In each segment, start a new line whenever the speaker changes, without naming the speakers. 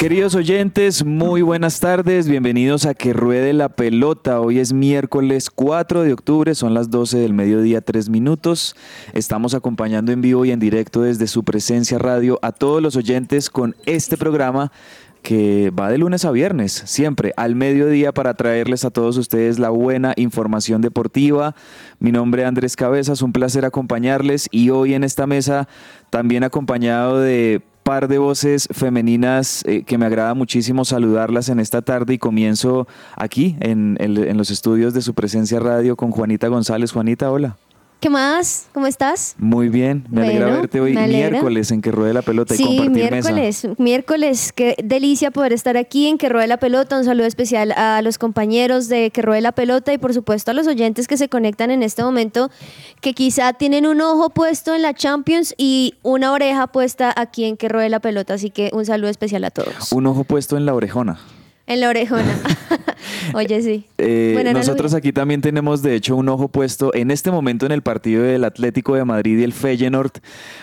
Queridos oyentes, muy buenas tardes, bienvenidos a Que Ruede la Pelota. Hoy es miércoles 4 de octubre, son las 12 del mediodía, 3 minutos. Estamos acompañando en vivo y en directo desde su presencia radio a todos los oyentes con este programa que va de lunes a viernes, siempre al mediodía para traerles a todos ustedes la buena información deportiva. Mi nombre es Andrés Cabezas, un placer acompañarles y hoy en esta mesa también acompañado de par de voces femeninas eh, que me agrada muchísimo saludarlas en esta tarde y comienzo aquí en, en- en los estudios de su presencia radio con Juanita González. Juanita, hola.
¿Qué más? ¿Cómo estás?
Muy bien, me alegra verte hoy miércoles en que ruede la pelota y
Sí,
compartir mesa.
miércoles, miércoles, qué delicia poder estar aquí en Que Ruede la Pelota. Un saludo especial a los compañeros de Que Ruede la Pelota y por supuesto a los oyentes que se conectan en este momento, que quizá tienen un ojo puesto en la Champions y una oreja puesta aquí en Que Ruede la Pelota. Así que un saludo especial a todos.
Un ojo puesto en la orejona.
En la orejona. Oye, sí.
Eh,
Bueno,
nosotros aquí también tenemos de hecho un ojo puesto en este momento en el partido del Atlético de Madrid y el Feyenoord.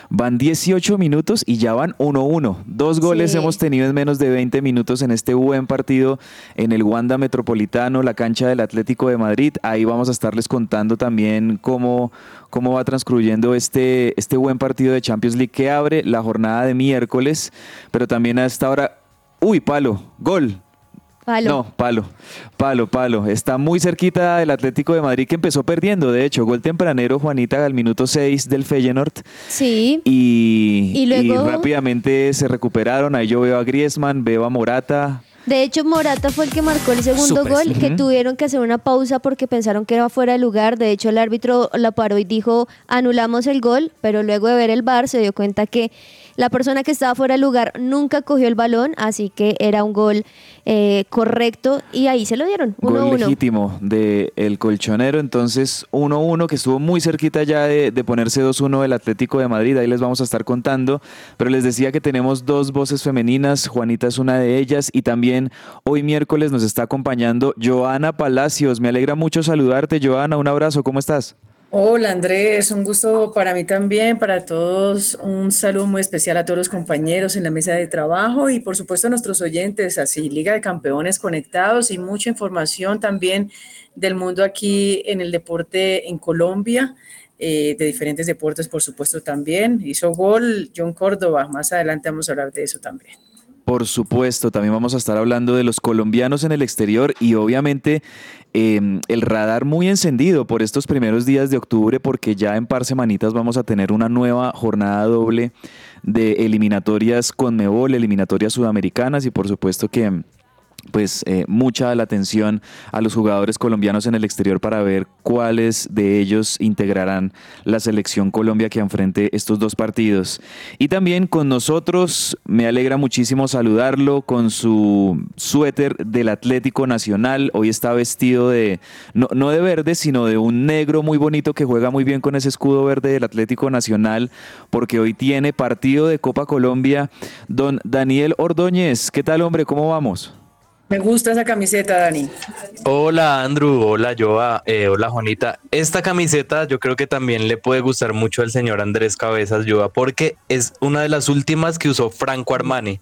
Van 18 minutos y ya van 1-1. Dos goles
Sí.
hemos tenido en menos de 20 minutos en este buen partido en el Wanda Metropolitano, la cancha del Atlético de Madrid. Ahí vamos a estarles contando también cómo, cómo va transcurriendo este, este buen partido de Champions League que abre la jornada de miércoles, pero también a esta hora... Uy, palo, gol.
Palo.
No, palo, palo, palo. Está muy cerquita del Atlético de Madrid que empezó perdiendo, de hecho, gol tempranero Juanita al minuto 6 del Feyenoord
Sí.
y,
Y luego-
y rápidamente se recuperaron. Ahí yo veo a Griezmann, veo a Morata.
De hecho, Morata fue el que marcó el segundo gol, que tuvieron que hacer una pausa porque pensaron que era fuera de lugar. De hecho, el árbitro la paró y dijo, anulamos el gol, pero luego de ver el bar se dio cuenta que la persona que estaba fuera de lugar nunca cogió el balón, así que era un gol eh, correcto y ahí se lo dieron,
Gol
1-1.
legítimo del el colchonero, entonces 1-1 que estuvo muy cerquita ya de, de ponerse 2-1 el Atlético de Madrid, ahí les vamos a estar contando, pero les decía que tenemos dos voces femeninas, Juanita es una de ellas y también hoy miércoles nos está acompañando Joana Palacios, me alegra mucho saludarte Joana, un abrazo, ¿cómo estás?
Hola Andrés, un gusto para mí también, para todos, un saludo muy especial a todos los compañeros en la mesa de trabajo y por supuesto a nuestros oyentes, así Liga de Campeones conectados y mucha información también del mundo aquí en el deporte en Colombia, eh, de diferentes deportes por supuesto también. Hizo gol John Córdoba, más adelante vamos a hablar de eso también.
Por supuesto, también vamos a estar hablando de los colombianos en el exterior y obviamente eh, el radar muy encendido por estos primeros días de octubre porque ya en par semanitas vamos a tener una nueva jornada doble de eliminatorias con Mebol, eliminatorias sudamericanas y por supuesto que pues eh, mucha la atención a los jugadores colombianos en el exterior para ver cuáles de ellos integrarán la selección Colombia que enfrente estos dos partidos. Y también con nosotros, me alegra muchísimo saludarlo con su suéter del Atlético Nacional. Hoy está vestido de, no, no de verde, sino de un negro muy bonito que juega muy bien con ese escudo verde del Atlético Nacional, porque hoy tiene partido de Copa Colombia. Don Daniel Ordóñez, ¿qué tal hombre? ¿Cómo vamos?
Me gusta esa camiseta, Dani.
Hola Andrew, hola Joa, eh, hola Juanita. Esta camiseta yo creo que también le puede gustar mucho al señor Andrés Cabezas Joa porque es una de las últimas que usó Franco Armani.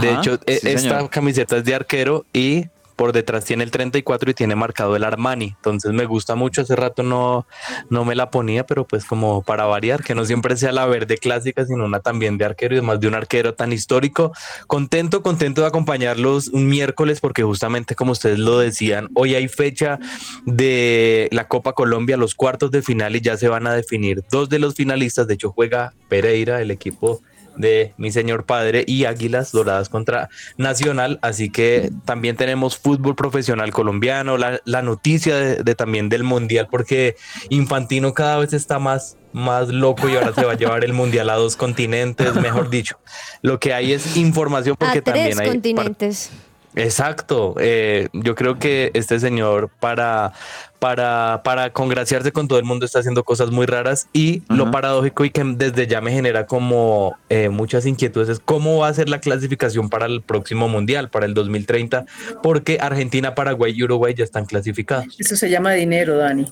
de hecho, e-
sí,
esta
señor.
camiseta es de arquero y por detrás tiene el 34 y tiene marcado el Armani. Entonces me gusta mucho. Hace rato no, no me la ponía, pero pues como para variar, que no siempre sea la verde clásica, sino una también de arquero y además de un arquero tan histórico. Contento, contento de acompañarlos un miércoles porque justamente como ustedes lo decían, hoy hay fecha de la Copa Colombia, los cuartos de final y ya se van a definir dos de los finalistas. De hecho juega Pereira, el equipo de mi señor padre y Águilas Doradas contra Nacional. Así que también tenemos fútbol profesional colombiano, la, la noticia de, de también del Mundial, porque Infantino cada vez está más, más loco y ahora se va a llevar el Mundial a dos continentes, mejor dicho. Lo que hay es información porque
a tres
también hay...
continentes.
Exacto, eh, yo creo que este señor para, para, para congraciarse con todo el mundo, está haciendo cosas muy raras y lo paradójico y que desde ya me genera como eh, muchas inquietudes es cómo va a ser la clasificación para el próximo mundial, para el 2030, porque Argentina, Paraguay y Uruguay ya están clasificados.
Eso se llama dinero, Dani.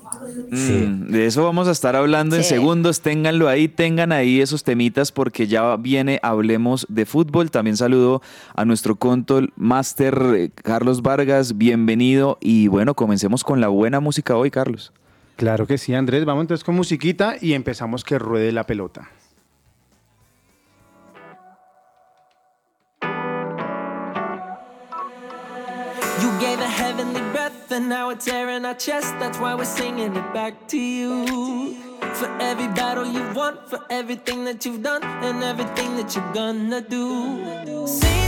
Sí. Mm, de eso vamos a estar hablando en segundos, ténganlo ahí, tengan ahí esos temitas porque ya viene, hablemos de fútbol. También saludo a nuestro control máster eh, Carlos Vargas, bienvenido y bueno, comencemos con la buena música hoy, Carlos.
Claro que sí, Andrés. Vamos entonces con musiquita y empezamos que ruede la pelota. You gave a heavenly breath and now it's air in our chest. That's why we're singing it back to you. For every battle you've won, for everything that you've done, and everything that you're gonna do. Seen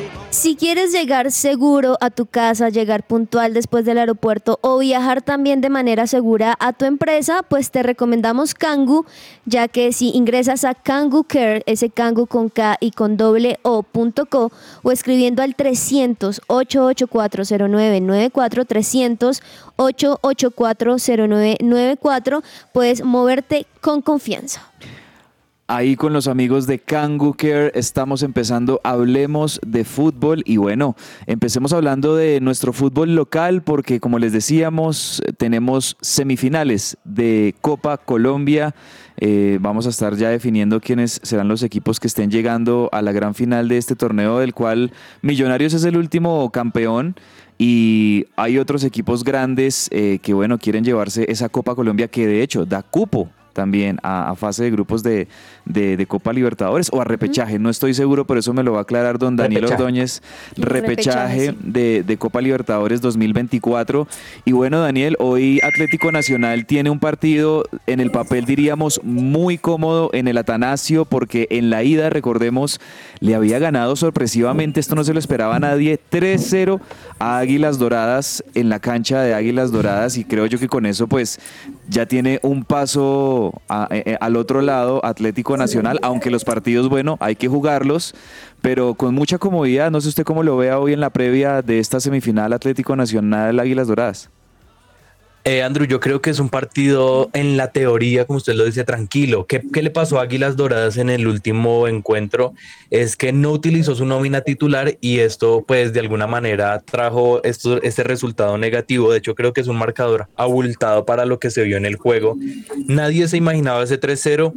Si quieres llegar seguro a tu casa, llegar puntual después del aeropuerto o viajar también de manera segura a tu empresa, pues te recomendamos Kangu, ya que si ingresas a Kangu Care, ese Kangu con K y con doble O punto co, o escribiendo al 300 884 0994 300 884 0994, puedes moverte con confianza.
Ahí con los amigos de Kangu Care estamos empezando Hablemos de fútbol y bueno, empecemos hablando de nuestro fútbol local porque como les decíamos tenemos semifinales de Copa Colombia. Eh, vamos a estar ya definiendo quiénes serán los equipos que estén llegando a la gran final de este torneo del cual Millonarios es el último campeón. Y hay otros equipos grandes eh, que, bueno, quieren llevarse esa Copa Colombia que de hecho da cupo también a, a fase de grupos de, de, de Copa Libertadores o a repechaje. No estoy seguro, por eso me lo va a aclarar don Daniel
Repechaje.
Ordóñez.
Repechaje,
de, de Copa Libertadores 2024. Y bueno, Daniel, hoy Atlético Nacional tiene un partido en el papel, diríamos, muy cómodo en el Atanasio, porque en la ida, recordemos, le había ganado sorpresivamente, esto no se lo esperaba a nadie, 3-0 a Águilas Doradas en la cancha de Águilas Doradas. Y creo yo que con eso, pues, ya tiene un paso a- eh, al otro lado Atlético Nacional, aunque los partidos, bueno, hay que jugarlos, pero con mucha comodidad. No sé usted cómo lo vea hoy en la previa de esta semifinal Atlético Nacional Águilas Doradas.
Eh, Andrew, yo creo que es un partido en la teoría, como usted lo dice, tranquilo. ¿Qué, le pasó a Águilas Doradas en el último encuentro? Es que no utilizó su nómina titular y esto, pues, de alguna manera trajo este resultado negativo. De hecho, creo que es un marcador abultado para lo que se vio en el juego. Nadie se imaginaba ese 3-0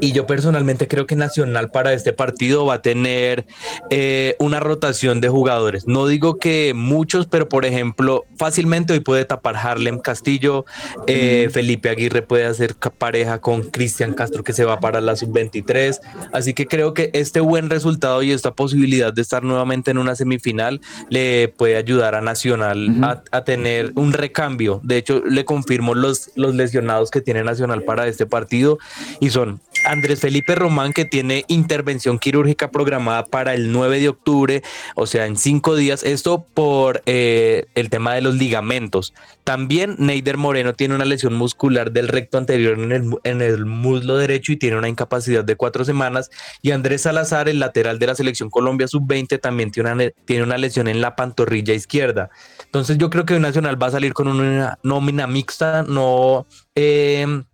y yo personalmente creo que Nacional para este partido va a tener eh, una rotación de jugadores. No digo que muchos, pero por ejemplo, fácilmente hoy puede tapar Castillo, eh, Felipe Aguirre puede hacer pareja con Cristian Castro que se va para la sub-23. Así que creo que este buen resultado y esta posibilidad de estar nuevamente en una semifinal le puede ayudar a Nacional a, a tener un recambio. De hecho, le confirmo los, los lesionados que tiene Nacional para este partido y son Andrés Felipe Román, que tiene intervención quirúrgica programada para el 9 de octubre, o sea, en cinco días. Esto por eh, el tema de los ligamentos. También Neider Moreno tiene una lesión muscular del recto anterior en el, en el muslo derecho y tiene una incapacidad de cuatro semanas. Y Andrés Salazar, el lateral de la selección Colombia sub-20, también tiene una, tiene una lesión en la pantorrilla izquierda. Entonces yo creo que Nacional va a salir con una nómina mixta, no... em,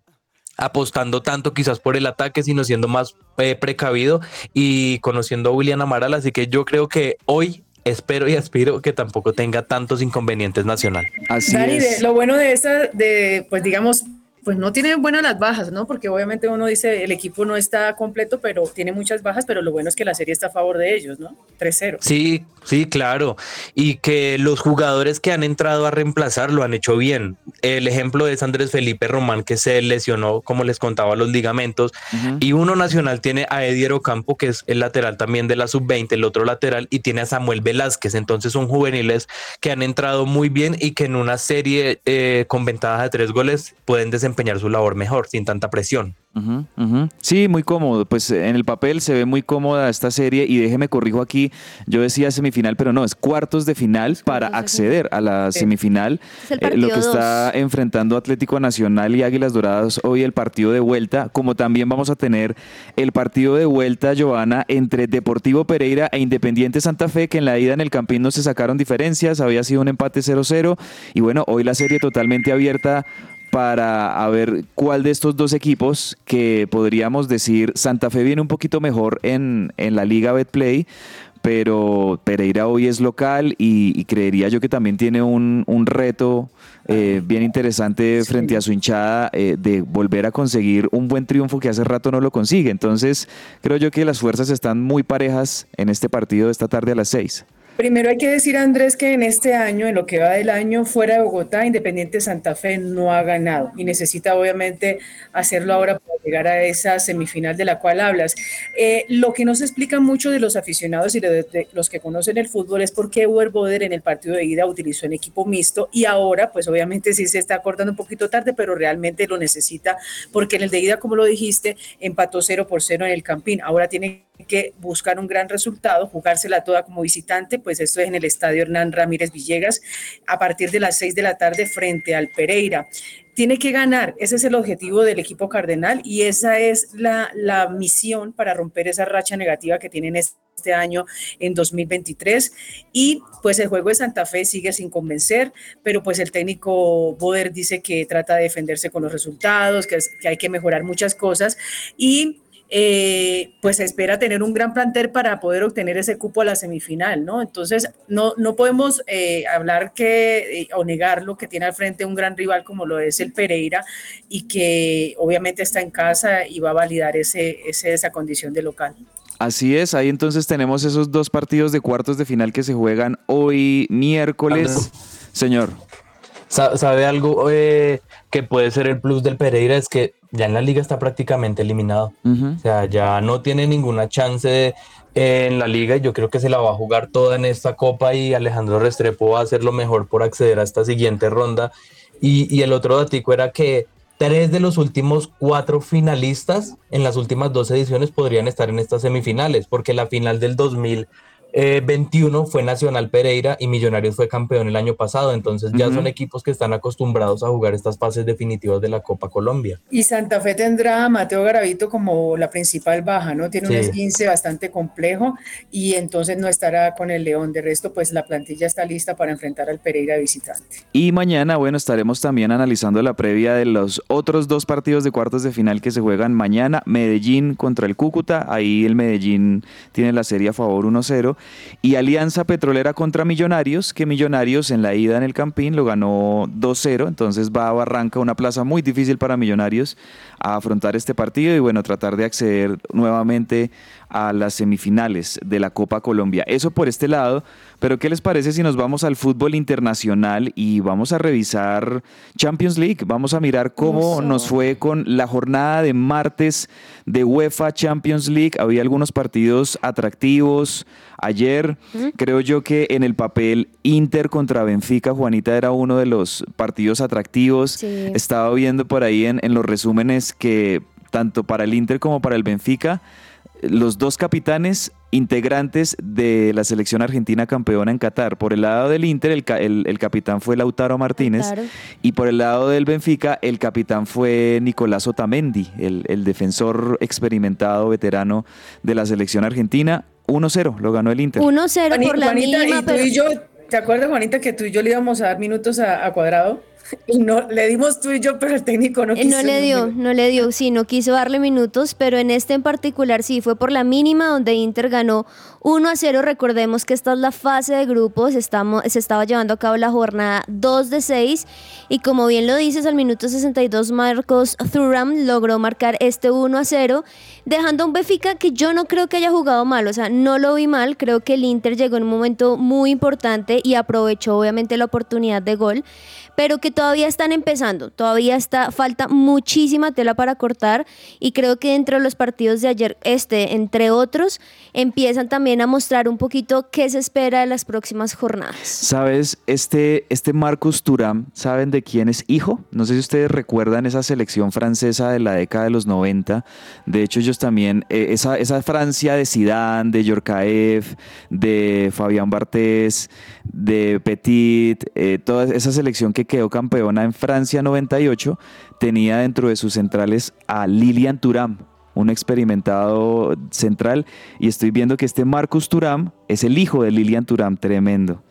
apostando tanto quizás por el ataque, sino siendo más eh, precavido y conociendo a William Amaral. Así que yo creo que hoy espero y aspiro que tampoco tenga tantos inconvenientes nacional.
Así
Dani, de-
es.
lo bueno de esta, de, pues digamos, pues no tiene buenas las bajas, ¿no? Porque obviamente uno dice el equipo no está completo, pero tiene muchas bajas, pero lo bueno es que la serie está a favor de ellos, ¿no? 3-0.
Sí, sí, claro. Y que los jugadores que han entrado a reemplazar lo han hecho bien. El ejemplo es Andrés Felipe Román, que se lesionó, como les contaba, los ligamentos. Y uno nacional tiene a Ediero Campo, que es el lateral también de la sub-20, el otro lateral, y tiene a Samuel Velázquez. Entonces son juveniles que han entrado muy bien y que en una serie eh, con ventaja de tres goles pueden desempeñar su labor mejor, sin tanta presión.
Sí, muy cómodo. Pues en el papel se ve muy cómoda esta serie y déjeme corrijo aquí, yo decía semifinal, pero no, es cuartos de final para acceder a la semifinal. Eh, lo que está enfrentando Atlético Nacional y Águilas Doradas hoy el partido de vuelta, como también vamos a tener el partido de vuelta, Giovanna, entre Deportivo Pereira e Independiente Santa Fe, que en la ida en el Campín no se sacaron diferencias, había sido un empate 0-0 y bueno, hoy la serie totalmente abierta para ver cuál de estos dos equipos que podríamos decir Santa Fe viene un poquito mejor en, en la liga Betplay, pero Pereira hoy es local y, creería yo que también tiene un, un reto eh, bien interesante frente a su hinchada eh, de volver a conseguir un buen triunfo que hace rato no lo consigue. Entonces creo yo que las fuerzas están muy parejas en este partido de esta tarde a las seis.
Primero hay que decir, Andrés, que en este año, en lo que va del año, fuera de Bogotá, Independiente Santa Fe no ha ganado y necesita obviamente hacerlo ahora para llegar a esa semifinal de la cual hablas. Eh, lo que no se explica mucho de los aficionados y de, los que conocen el fútbol es por qué Boder en el partido de ida utilizó un equipo mixto y ahora, pues obviamente sí se está acordando un poquito tarde, pero realmente lo necesita porque en el de ida, como lo dijiste, empató 0 por 0 en el Campín. Ahora tiene que buscar un gran resultado, jugársela toda como visitante, pues esto es en el estadio Hernán Ramírez Villegas, a partir de las 6 de la tarde frente al Pereira. Tiene que ganar, ese es el objetivo del equipo cardenal y esa es la, la misión para romper esa racha negativa que tienen este año en 2023 y pues el juego de Santa Fe sigue sin convencer, pero pues el técnico Boder dice que trata de defenderse con los resultados, que, que hay que mejorar muchas cosas y eh, pues espera tener un gran plantel para poder obtener ese cupo a la semifinal, ¿no? Entonces, no, no podemos eh, hablar que eh, o negarlo que tiene al frente un gran rival como lo es el Pereira y que obviamente está en casa y va a validar ese, esa condición de local.
Así es, ahí entonces tenemos esos dos partidos de cuartos de final que se juegan hoy miércoles. Señor.
¿Sabe algo que puede ser el plus del Pereira? Es que ya en la liga está prácticamente eliminado. O sea, ya no tiene ninguna chance en la liga y yo creo que se la va a jugar toda en esta copa y Alejandro Restrepo va a hacer lo mejor por acceder a esta siguiente ronda. Y, el otro datico era que tres de los últimos cuatro finalistas en las últimas dos ediciones podrían estar en estas semifinales, porque la final del 2000 21 eh, fue Nacional Pereira y Millonarios fue campeón el año pasado, entonces ya son equipos que están acostumbrados a jugar estas fases definitivas de la Copa Colombia.
Y Santa Fe tendrá a Mateo Garavito como la principal baja, ¿no? Tiene un esguince bastante complejo y entonces no estará con el León. De resto, pues la plantilla está lista para enfrentar al Pereira visitante.
Y mañana, bueno, estaremos también analizando la previa de los otros dos partidos de cuartos de final que se juegan mañana. Medellín contra el Cúcuta, ahí el Medellín tiene la serie a favor 1-0 y Alianza Petrolera contra Millonarios, que Millonarios en la ida en el Campín lo ganó 2-0, entonces va a Barranca, una plaza muy difícil para Millonarios, a afrontar este partido y bueno, tratar de acceder nuevamente a las semifinales de la Copa Colombia. Eso por este lado, pero ¿qué les parece si nos vamos al fútbol internacional y vamos a revisar Champions League? Vamos a mirar cómo nos fue con la jornada de martes de UEFA Champions League. Había algunos partidos atractivos. Ayer creo yo que en el papel Inter contra Benfica, Juanita era uno de los partidos atractivos. Estaba viendo por ahí en, en los resúmenes que tanto para el Inter como para el Benfica los dos capitanes integrantes de la selección argentina campeona en Qatar. Por el lado del Inter, el, capitán fue Lautaro Martínez y por el lado del Benfica, el capitán fue Nicolás Otamendi, el, defensor experimentado, veterano de la selección argentina. 1-0, lo ganó el Inter.
1-0 por la
Juanita, ¿y tú y yo, ¿te acuerdas, Juanita, que tú y yo le íbamos a dar minutos a Cuadrado? Y no, le dimos tú y yo, pero el técnico no
Eh,
quiso.
No le dio, no le dio, sí, no quiso darle minutos, pero en este en particular sí, fue por la mínima donde Inter ganó 1 a 0. Recordemos que esta es la fase de grupos, estamos, se estaba llevando a cabo la jornada 2 de 6 y como bien lo dices, al minuto 62 Marcos Thuram logró marcar este 1 a 0, dejando a un Benfica que yo no creo que haya jugado mal, o sea, no lo vi mal, creo que el Inter llegó en un momento muy importante y aprovechó obviamente la oportunidad de gol pero que todavía están empezando, todavía está, falta muchísima tela para cortar y creo que dentro de los partidos de ayer, este, entre otros, empiezan también a mostrar un poquito qué se espera de las próximas jornadas.
¿Sabes? Este, este Marcus Thuram, ¿saben de quién es hijo? No sé si ustedes recuerdan esa selección francesa de la década de los 90. De hecho, ellos también, eh, esa, esa Francia de Zidane, de Yorkaev, de Fabián Bartés, de Petit, eh, toda esa selección que quedó campeona en Francia 98, tenía dentro de sus centrales a Lilian Thuram, un experimentado central, y estoy viendo que este Marcus Thuram es el hijo de Lilian Thuram, tremendo.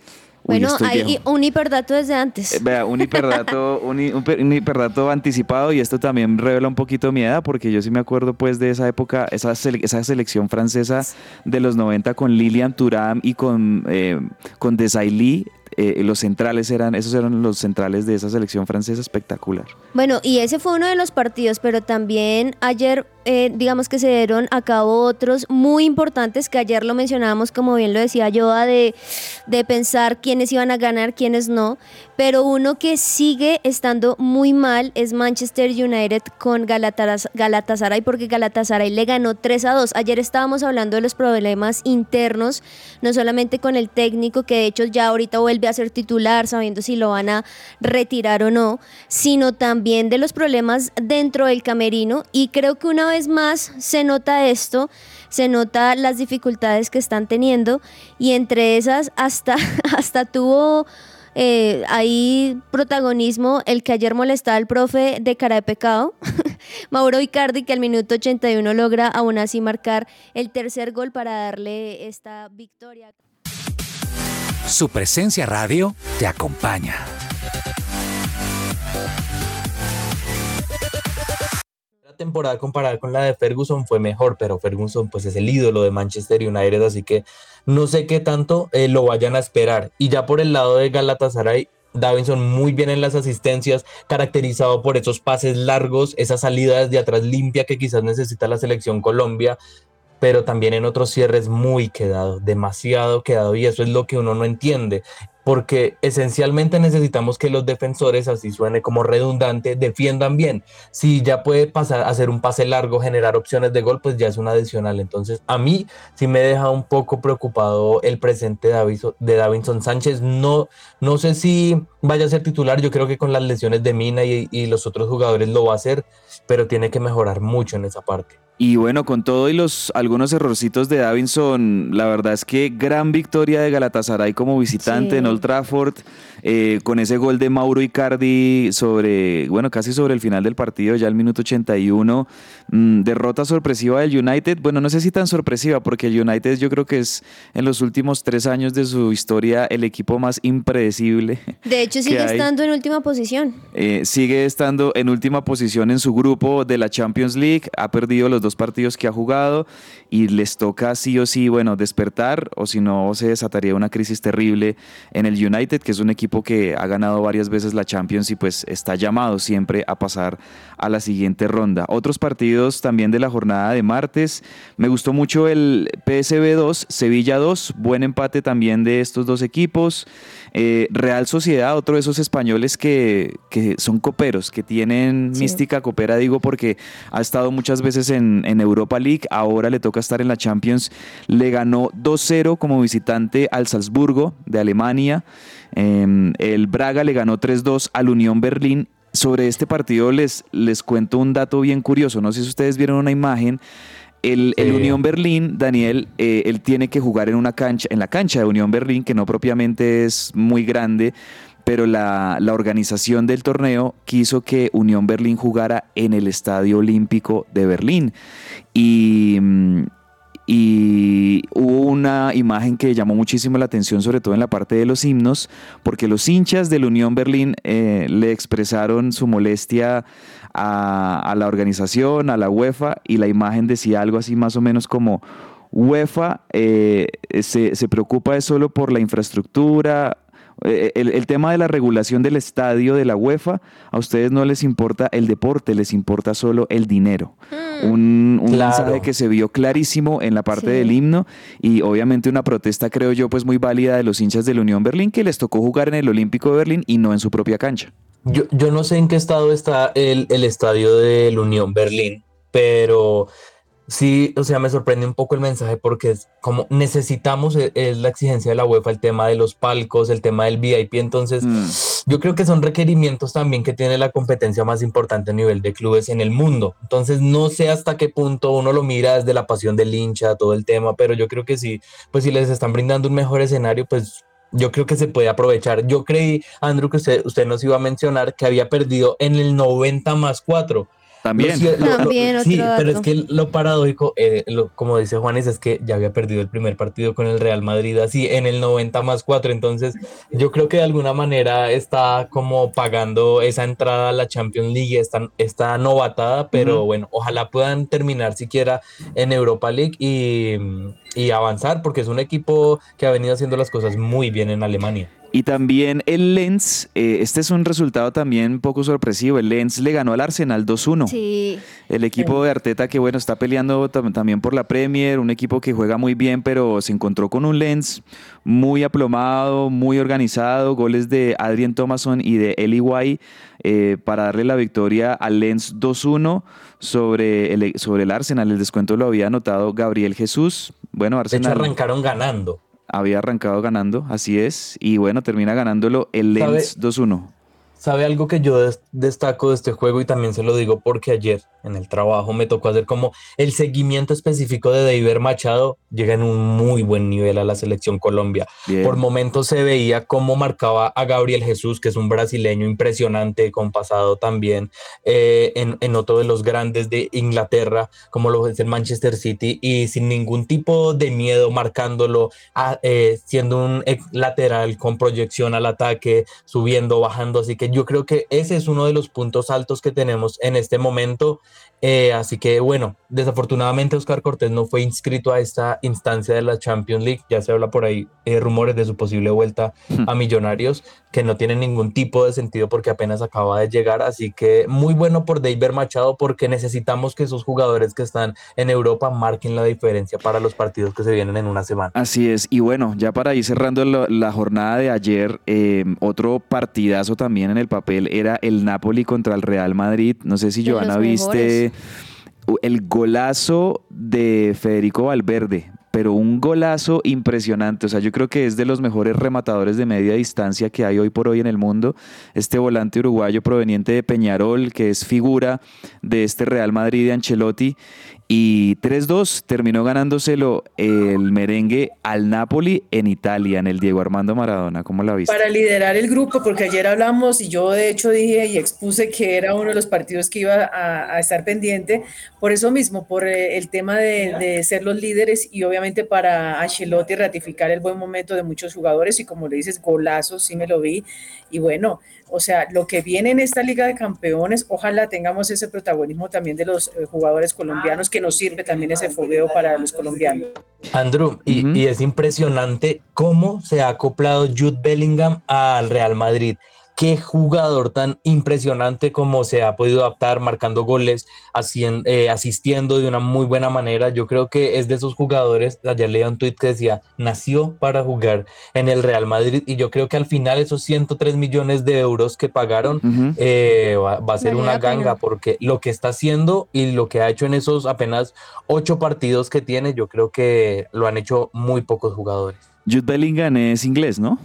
Bueno, hay
viejo.
un hiperdato desde antes.
Eh, Vea, un hiperdato, un, hi- un per- un hiperdato anticipado y esto también revela un poquito mi edad porque yo sí me acuerdo pues de esa época, esa, sele- esa selección francesa de los 90 con Lilian Thuram y con, eh, con Desailly, eh, los centrales eran, esos eran los centrales de esa selección francesa espectacular.
Bueno, y ese fue uno de los partidos, pero también ayer, eh, digamos que se dieron a cabo otros muy importantes que ayer lo mencionábamos, como bien lo decía Joa, de, de pensar quiénes iban a ganar, quiénes no. Pero uno que sigue estando muy mal es Manchester United con Galataras- Galatasaray, porque Galatasaray le ganó 3 a 2. Ayer estábamos hablando de los problemas internos, no solamente con el técnico, que de hecho ya ahorita vuelve a ser titular, sabiendo si lo van a retirar o no, sino también de los problemas dentro del camerino. Y creo que una vez más se nota esto, se nota las dificultades que están teniendo, y entre esas hasta, hasta tuvo eh, ahí protagonismo el que ayer molestaba al profe de cara de pecado, Mauro Icardi, que al minuto 81 logra aún así marcar el tercer gol para darle esta victoria.
Su presencia radio te acompaña.
La temporada comparada con la de Ferguson fue mejor, pero Ferguson pues es el ídolo de Manchester United, así que no sé qué tanto eh, lo vayan a esperar. Y ya por el lado de Galatasaray, Davinson muy bien en las asistencias, caracterizado por esos pases largos, esa salida desde atrás limpia que quizás necesita la selección Colombia, pero también en otros cierres muy quedado, demasiado quedado, y eso es lo que uno no entiende, porque esencialmente necesitamos que los defensores, así suene como redundante, defiendan bien. Si ya puede pasar hacer un pase largo, generar opciones de gol, pues ya es un adicional. Entonces, a mí sí me deja un poco preocupado el presente de Davinson Sánchez. No, no sé si vaya a ser titular, yo creo que con las lesiones de Mina y, y los otros jugadores lo va a hacer, pero tiene que mejorar mucho en esa parte.
Y bueno, con todo y los algunos errorcitos de Davinson, la verdad es que gran victoria de Galatasaray como visitante
Sí.
en Old Trafford, eh, con ese gol de Mauro Icardi sobre, bueno, casi sobre el final del partido, ya al minuto 81. Mm, derrota sorpresiva del United, bueno, no sé si tan sorpresiva, porque el United yo creo que es en los últimos tres años de su historia el equipo más impredecible.
De hecho, sigue
hay?
estando en última posición.
Eh, sigue estando en última posición en su grupo de la Champions League, ha perdido los dos partidos que ha jugado y les toca sí o sí, bueno, despertar o si no se desataría una crisis terrible en el United, que es un equipo que ha ganado varias veces la Champions y pues está llamado siempre a pasar a la siguiente ronda. Otros partidos también de la jornada de martes, me gustó mucho el PSV 2, Sevilla 2, buen empate también de estos dos equipos. Eh, Real Sociedad, otro de esos españoles que, que son coperos, que tienen
Sí.
mística copera, digo, porque ha estado muchas veces en, en Europa League, ahora le toca estar en la Champions. Le ganó 2-0 como visitante al Salzburgo de Alemania. Eh, el Braga le ganó 3-2 al Unión Berlín. Sobre este partido les, les cuento un dato bien curioso. No sé si ustedes vieron una imagen. El, el. Unión Berlín, Daniel, eh, él tiene que jugar en una cancha, en la cancha de Unión Berlín, que no propiamente es muy grande, pero la, la organización del torneo quiso que Unión Berlín jugara en el Estadio Olímpico de Berlín. Y, mm, y hubo una imagen que llamó muchísimo la atención, sobre todo en la parte de los himnos, porque los hinchas de la Unión Berlín eh, le expresaron su molestia a, a la organización, a la UEFA, y la imagen decía algo así más o menos como UEFA eh, se, se preocupa es solo por la infraestructura, eh, el, el tema de la regulación del estadio de la UEFA, a ustedes no les importa el deporte, les importa solo el dinero. Un, un
Claro.
mensaje que se vio clarísimo en la parte
Sí.
del himno y obviamente una protesta, creo yo, pues muy válida de los hinchas de la Unión Berlín que les tocó jugar en el Olímpico de Berlín y no en su propia cancha.
Yo, yo no sé en qué estado está el, el estadio del Unión Berlín, pero sí, o sea, me sorprende un poco el mensaje porque es como necesitamos, e- es la exigencia de la UEFA, el tema de los palcos, el tema del VIP, entonces
Mm.
yo creo que son requerimientos también que tiene la competencia más importante a nivel de clubes en el mundo. Entonces no sé hasta qué punto uno lo mira desde la pasión del hincha, todo el tema, pero yo creo que sí, pues si les están brindando un mejor escenario, pues yo creo que se puede aprovechar. Yo creí, Andrew, que usted, usted nos iba a mencionar que había perdido en el 90 más 4.
También.
También
sí, pero es que lo paradójico, eh, lo- como dice Juanes, es que ya había perdido el primer partido con el Real Madrid así en el 90 más 4. Entonces, yo creo que de alguna manera está como pagando esa entrada a la Champions League, está, está novatada, pero bueno, ojalá puedan terminar siquiera en Europa League y, y avanzar, porque es un equipo que ha venido haciendo las cosas muy bien en Alemania.
Y también el Lens, eh, este es un resultado también poco sorpresivo. El Lens le ganó al Arsenal 2-1.
Sí.
El equipo de Arteta que bueno está peleando tam- también por la Premier, un equipo que juega muy bien, pero se encontró con un Lens muy aplomado, muy organizado, goles de Adrien Thomason y de Eli White eh, para darle la victoria al Lens 2-1 sobre el, sobre el Arsenal. El descuento lo había anotado Gabriel Jesús. Bueno,
De hecho,
Arsenal
arrancaron ganando.
Había arrancado ganando, así es, y bueno, termina ganándolo el. Lens 2-1.
¿Sabe algo que yo des- destaco de este juego y también se lo digo porque ayer en el trabajo me tocó hacer como el seguimiento específico de David Machado llega en un muy buen nivel a la selección Colombia.
Bien.
Por momentos se veía cómo marcaba a Gabriel Jesús, que es un brasileño impresionante, con pasado también eh, en, en otro de los grandes de Inglaterra, como lo es el Manchester City, y sin ningún tipo de miedo, marcándolo, a- eh, siendo un lateral con proyección al ataque, subiendo, bajando. Así que yo creo que ese es uno de los puntos altos que tenemos en este momento. Eh, así que bueno, desafortunadamente Oscar Cortés no fue inscrito a esta instancia de la Champions League. Ya se habla por ahí eh, rumores de su posible vuelta a Millonarios, que no tienen ningún tipo de sentido porque apenas acaba de llegar. Así que muy bueno por David Machado porque necesitamos que esos jugadores que están en Europa marquen la diferencia para los partidos que se vienen en una semana.
Así es, y bueno, ya para ir cerrando lo- la jornada de ayer, eh, otro partidazo también en el papel era el Napoli contra el Real Madrid. No sé si Joana viste el golazo de Federico Valverde, pero un golazo impresionante. O sea, yo creo que es de los mejores rematadores de media distancia que hay hoy por hoy en el mundo. Este volante uruguayo proveniente de Peñarol, que es figura de este Real Madrid de Ancelotti. Y 3-2 terminó ganándoselo el merengue al Napoli en Italia, en el Diego Armando Maradona. ¿Cómo la viste?
Para liderar el grupo, porque ayer hablamos y yo de hecho dije y expuse que era uno de los partidos que iba a, estar pendiente, por eso mismo, por eh, el tema de, ser los líderes y obviamente para Ancelotti ratificar el buen momento de muchos jugadores y como le dices, golazos, sí me lo vi. Y bueno, o sea, lo que viene en esta Liga de Campeones, ojalá tengamos ese protagonismo también de los eh, jugadores colombianos, que nos sirve también ese fogueo para los colombianos.
Andrew, y, es impresionante cómo se ha acoplado Jude Bellingham al Real Madrid. Qué jugador tan impresionante como se ha podido adaptar, marcando goles, eh, asistiendo de una muy buena manera. Yo creo que es de esos jugadores. Ayer leía un tweet que decía: nació para jugar en el Real Madrid. Y yo creo que al final, esos 103 millones de euros que pagaron eh, va, va a ser una ganga porque lo que está haciendo y lo que ha hecho en esos apenas ocho partidos que tiene, yo creo que lo han hecho muy pocos jugadores.
Jude Bellingham es inglés, ¿no?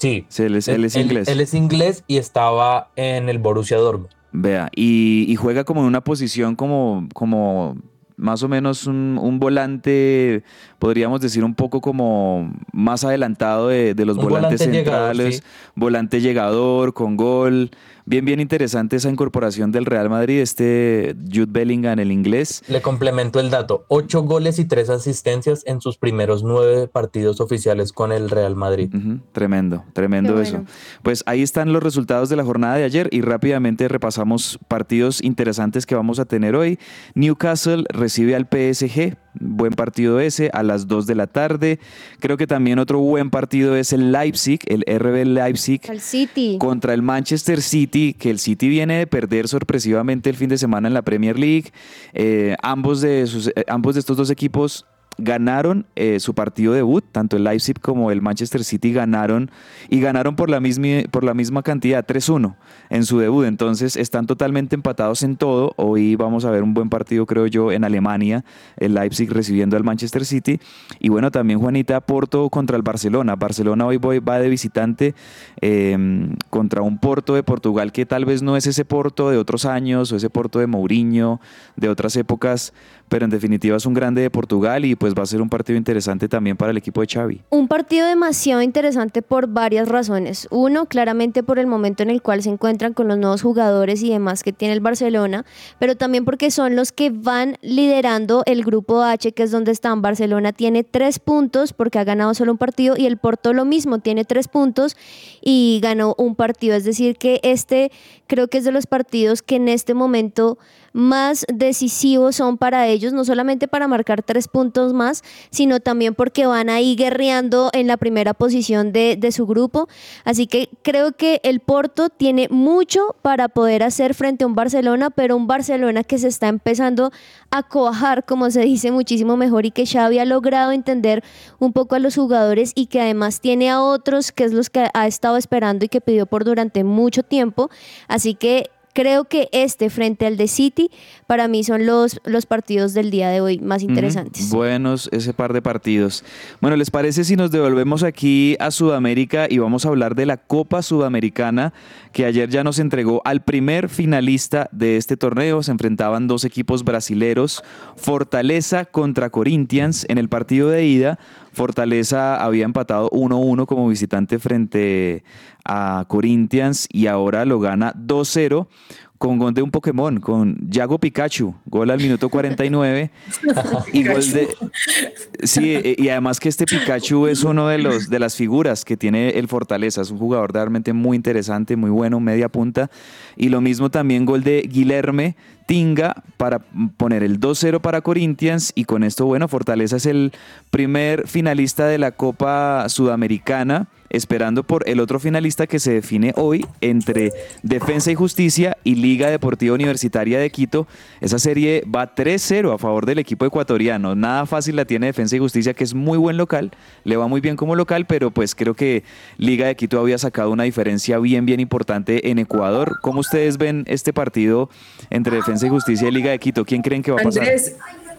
Sí,
Sí, él es, él es inglés.
Él, es inglés y estaba en el Borussia Dortmund.
Vea, y, y juega como en una posición como, como más o menos un, un volante, podríamos decir un poco como más adelantado de, de los
Un
volantes
volante
centrales,
sí.
volante llegador, con gol. Bien, bien interesante esa incorporación del Real Madrid, este Jude Bellingham, el inglés.
Le complemento el dato, ocho goles y tres asistencias en sus primeros nueve partidos oficiales con el Real Madrid.
Tremendo, tremendo eso. Pues ahí están los resultados de la jornada de ayer y rápidamente repasamos partidos interesantes que vamos a tener hoy. Newcastle recibe al PSG, buen partido ese, a las 2 de la tarde. Creo que también otro buen partido es el Leipzig, el RB Leipzig
City.
contra el Manchester City, que el City viene de perder sorpresivamente el fin de semana en la Premier League. Eh, ambos, de sus- eh, ambos de estos dos equipos ganaron eh, su partido debut, tanto el Leipzig como el Manchester City ganaron y ganaron por la misma, por la misma cantidad, 3-1 en su debut. Entonces están totalmente empatados en todo. Hoy vamos a ver un buen partido, creo yo, en Alemania, el Leipzig recibiendo al Manchester City. Y bueno, también Juanita, Porto contra el Barcelona. Barcelona hoy va de visitante eh, contra un Porto de Portugal que tal vez no es ese Porto de otros años o ese Porto de Mourinho, de otras épocas, pero en definitiva es un grande de Portugal y pues va a ser un partido interesante también para el equipo de Xavi.
Un partido demasiado interesante por varias razones. Uno, claramente por el momento en el cual se encuentran con los nuevos jugadores y demás que tiene el Barcelona, pero también porque son los que van liderando el grupo H, que es donde están. Barcelona tiene tres puntos porque ha ganado solo un partido y el Porto lo mismo, tiene tres puntos y ganó un partido. Es decir, que este creo que es de los partidos que en este momento más decisivos son para ellos, no solamente para marcar tres puntos más, sino también porque van ahí guerreando en la primera posición de, de su grupo. Así que creo que el Porto tiene mucho para poder hacer frente a un Barcelona, pero un Barcelona que se está empezando a coajar, como se dice, muchísimo mejor y que Xavi ha logrado entender un poco a los jugadores y que además tiene a otros que es los que ha estado esperando y que pidió por durante mucho tiempo. Así que creo que este frente al de City para mí son los, los partidos del día de hoy más interesantes.
Buenos ese par de partidos. Bueno, ¿les parece si nos devolvemos aquí a Sudamérica y vamos a hablar de la Copa Sudamericana que ayer ya nos entregó al primer finalista de este torneo? Se enfrentaban dos equipos brasileros, Fortaleza contra Corinthians en el partido de ida. Fortaleza había empatado 1-1 como visitante frente a Corinthians y ahora lo gana 2-0 con gol de un Pokémon, con Yago Pikachu, gol al minuto 49 y gol de Sí, e- y además que este Pikachu es uno de los de las figuras que tiene el Fortaleza, es un jugador realmente muy interesante, muy bueno, media punta y lo mismo también gol de Guilherme Tinga para poner el 2-0 para Corinthians y con esto bueno, Fortaleza es el primer finalista de la Copa Sudamericana esperando por el otro finalista que se define hoy entre Defensa y Justicia y Liga Deportiva Universitaria de Quito. Esa serie va 3-0 a favor del equipo ecuatoriano. Nada fácil la tiene Defensa y Justicia, que es muy buen local, le va muy bien como local, pero pues creo que Liga de Quito había sacado una diferencia bien, bien importante en Ecuador. ¿Cómo ustedes ven este partido entre Defensa y Justicia y Liga de Quito? ¿Quién creen que va a pasar?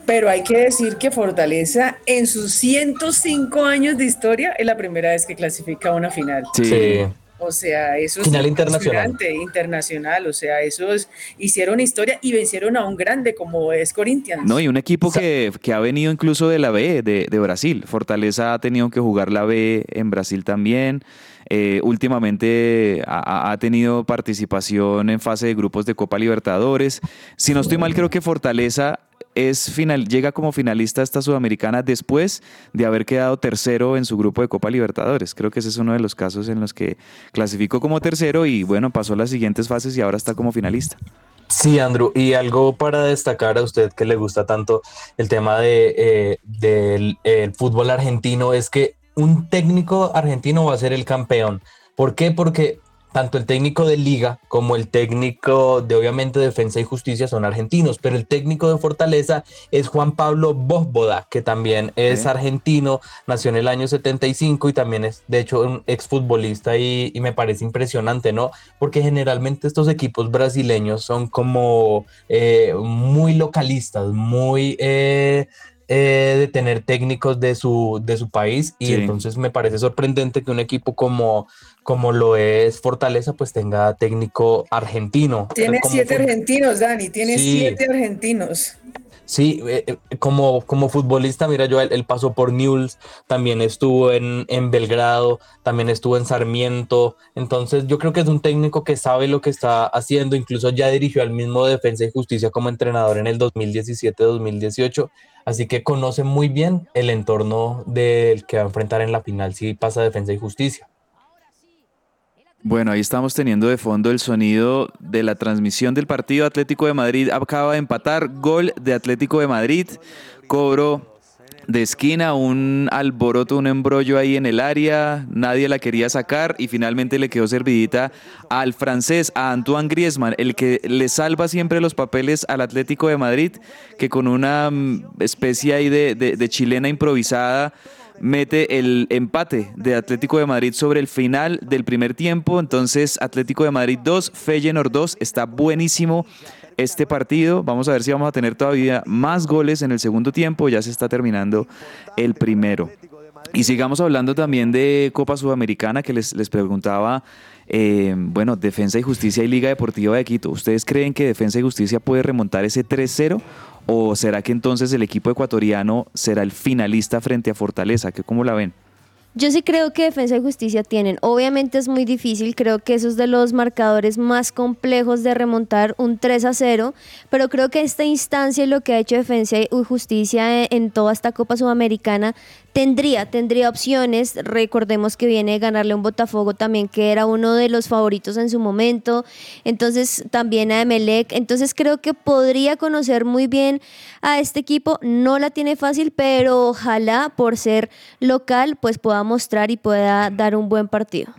Pero hay que decir que Fortaleza en sus 105 años de historia es la primera vez que clasifica a una final.
Sí.
Sí.
O sea, eso
Final
es
internacional.
internacional. O sea, esos hicieron historia y vencieron a un grande como es Corinthians.
No, y un equipo que, que ha venido incluso de la B, de, de Brasil. Fortaleza ha tenido que jugar la B en Brasil también. Eh, últimamente ha tenido participación en fase de grupos de Copa Libertadores. Si no estoy mal, creo que Fortaleza es final, llega como finalista a esta sudamericana después de haber quedado tercero en su grupo de Copa Libertadores. Creo que ese es uno de los casos en los que clasificó como tercero y bueno, pasó las siguientes fases y ahora está como finalista.
Sí, Andrew, y algo para destacar a usted que le gusta tanto el tema de, eh, del el fútbol argentino es que un técnico argentino va a ser el campeón. ¿Por qué? Porque tanto el técnico de Liga como el técnico de obviamente Defensa y Justicia son argentinos, pero el técnico de Fortaleza es Juan Pablo Bósboda, que también es
Sí.
argentino, nació en el año 75 y también es de hecho un exfutbolista y, y me parece impresionante, ¿no? Porque generalmente estos equipos brasileños son como eh, muy localistas, muy... eh, eh, de tener técnicos de su, de su país y
Sí.
entonces me parece sorprendente que un equipo como, como lo es Fortaleza pues tenga técnico argentino.
Tiene siete
fue-
argentinos, Dani, tiene
Sí.
siete argentinos.
Sí, eh, eh, como, como futbolista, mira, yo él, pasó por Newell's, también estuvo en, en, Belgrado, también estuvo en Sarmiento, entonces yo creo que es un técnico que sabe lo que está haciendo, incluso ya dirigió al mismo Defensa y Justicia como entrenador en el 2017-2018, así que conoce muy bien el entorno del que va a enfrentar en la final si pasa Defensa y Justicia.
Bueno, ahí estamos teniendo de fondo el sonido de la transmisión del partido. Atlético de Madrid. Acaba de empatar, gol de Atlético de Madrid, cobro de esquina, un alboroto, un embrollo ahí en el área, nadie la quería sacar y finalmente le quedó servidita al francés, a Antoine Griezmann, el que le salva siempre los papeles al Atlético de Madrid, que con una mm, especie ahí de, de chilena improvisada mete el empate de Atlético de Madrid sobre el final del primer tiempo. Entonces, Atlético de Madrid 2, Feyenoord 2. Está buenísimo este partido. Vamos a ver si vamos a tener todavía más goles en el segundo tiempo. Ya se está terminando el primero. Y sigamos hablando también de Copa Sudamericana, que les, les preguntaba, eh, bueno, Defensa y Justicia y Liga Deportiva de Quito. ¿Ustedes creen que Defensa y Justicia puede remontar ese 3-0 ¿O será que entonces el equipo ecuatoriano será el finalista frente a Fortaleza? ¿Cómo la ven?
Yo sí creo que Defensa y Justicia tienen. Obviamente es muy difícil, creo que esos de los marcadores más complejos de remontar un 3 a 0, pero creo que esta instancia y lo que ha hecho Defensa y Justicia en toda esta Copa Sudamericana tendría, tendría opciones. Recordemos que viene de ganarle un Botafogo también, que era uno de los favoritos en su momento. Entonces, también a Emelec. Entonces, creo que podría conocer muy bien a este equipo. No la tiene fácil, pero ojalá por ser local, pues pueda mostrar y pueda dar un buen partido.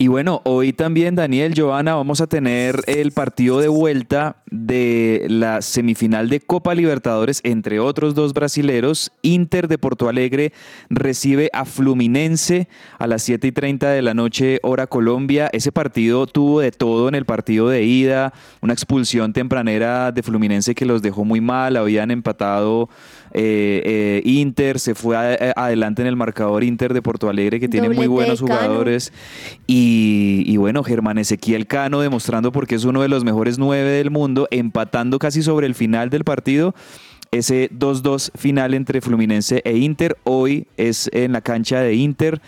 Y bueno, hoy también, Daniel, Joana, vamos a tener el partido de vuelta de la semifinal de Copa Libertadores, entre otros dos brasileros. Inter de Porto Alegre recibe a Fluminense a las 7 y 30 de la noche, hora Colombia. Ese partido tuvo de todo en el partido de ida, una expulsión tempranera de Fluminense que los dejó muy mal, habían empatado eh, eh, Inter, se fue adelante en el marcador Inter de Porto Alegre, que tiene muy buenos jugadores. Y, y, bueno, Germán Ezequiel Cano demostrando porque es uno de los mejores nueve del mundo, empatando casi sobre el final del partido. Ese 2-2 final entre Fluminense e Inter, hoy es en la cancha de Inter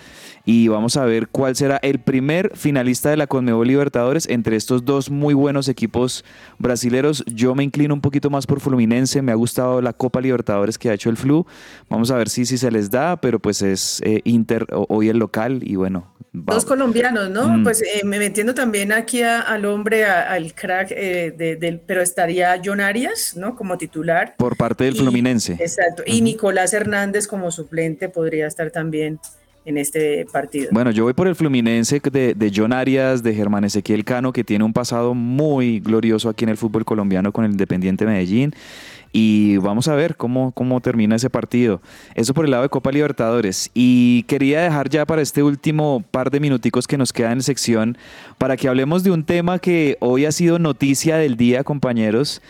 y vamos a ver cuál será el primer finalista de la Conmebol Libertadores entre estos dos muy buenos equipos brasileros. Yo me inclino un poquito más por Fluminense, me ha gustado la Copa Libertadores que ha hecho el Flu. Vamos a ver si, si se les da, pero pues es eh, Inter hoy el local y bueno.
Dos colombianos, ¿no? Mm. Pues eh, me metiendo también aquí al hombre, al crack, eh, del, pero estaría John Arias, ¿no? Como titular.
Por parte del Fluminense.
Exacto. Y Nicolás Hernández como suplente podría estar también en este partido.
Bueno, yo voy por el Fluminense de, de, John Arias, de Germán Ezequiel Cano, que tiene un pasado muy glorioso aquí en el fútbol colombiano con el Independiente Medellín. Y vamos a ver cómo, cómo termina ese partido. Eso por el lado de Copa Libertadores. Y quería dejar ya para este último par de minuticos que nos queda en sección para que hablemos de un tema que hoy ha sido noticia del día, compañeros.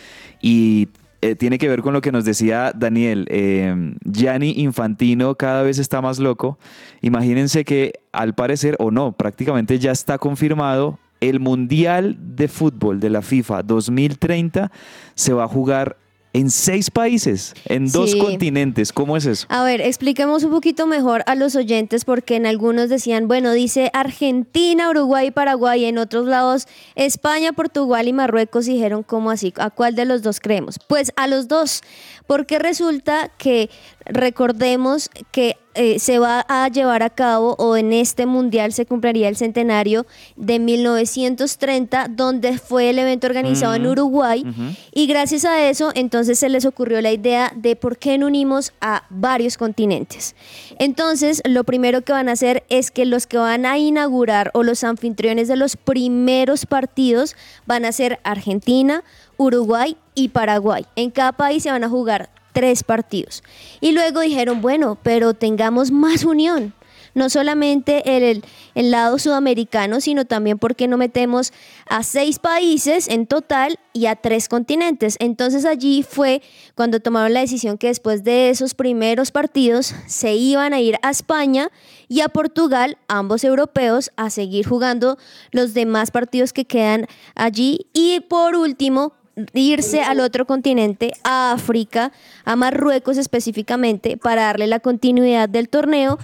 Y eh, tiene que ver con lo que nos decía Daniel. Eh, Gianni Infantino cada vez está más loco. Imagínense que al parecer, o no, prácticamente ya está confirmado, el Mundial de Fútbol de la FIFA 2030 se va a jugar en seis países, en dos continentes. ¿Cómo es eso?
A ver, expliquemos un poquito mejor a los oyentes porque en algunos decían, bueno, dice Argentina, Uruguay y Paraguay, en otros lados España, Portugal y Marruecos dijeron, ¿cómo así? ¿A cuál de los dos creemos? Pues a los dos, porque resulta que recordemos que eh, se va a llevar a cabo o en este mundial se cumpliría el centenario de 1930 donde fue el evento organizado en Uruguay y gracias a eso entonces se les ocurrió la idea de por qué no unimos a varios continentes. Entonces lo primero que van a hacer es que los que van a inaugurar o los anfitriones de los primeros partidos van a ser Argentina, Uruguay y Paraguay. En cada país se van a jugar tres partidos. Y luego dijeron, bueno, pero tengamos más unión. No solamente el, el lado sudamericano, sino también porque no metemos a seis países en total y a tres continentes. Entonces allí fue cuando tomaron la decisión que después de esos primeros partidos se iban a ir a España y a Portugal, ambos europeos, a seguir jugando los demás partidos que quedan allí. Y por último, irse al otro continente, a África, a Marruecos específicamente, para darle la continuidad del torneo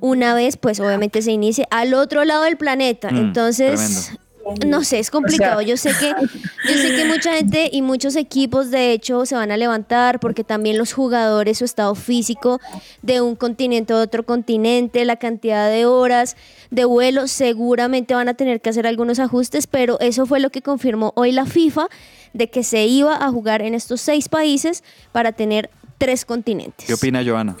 una vez, pues obviamente se inicie al otro lado del planeta.
Mm,
Entonces,
tremendo.
No sé, es complicado.
O sea-
Yo sé que yo sé que mucha gente y muchos equipos de hecho se van a levantar porque también los jugadores su estado físico de un continente a otro continente, la cantidad de horas de vuelo seguramente van a tener que hacer algunos ajustes, pero eso fue lo que confirmó hoy la FIFA de que se iba a jugar en estos seis países para tener tres continentes.
¿Qué opina Joana?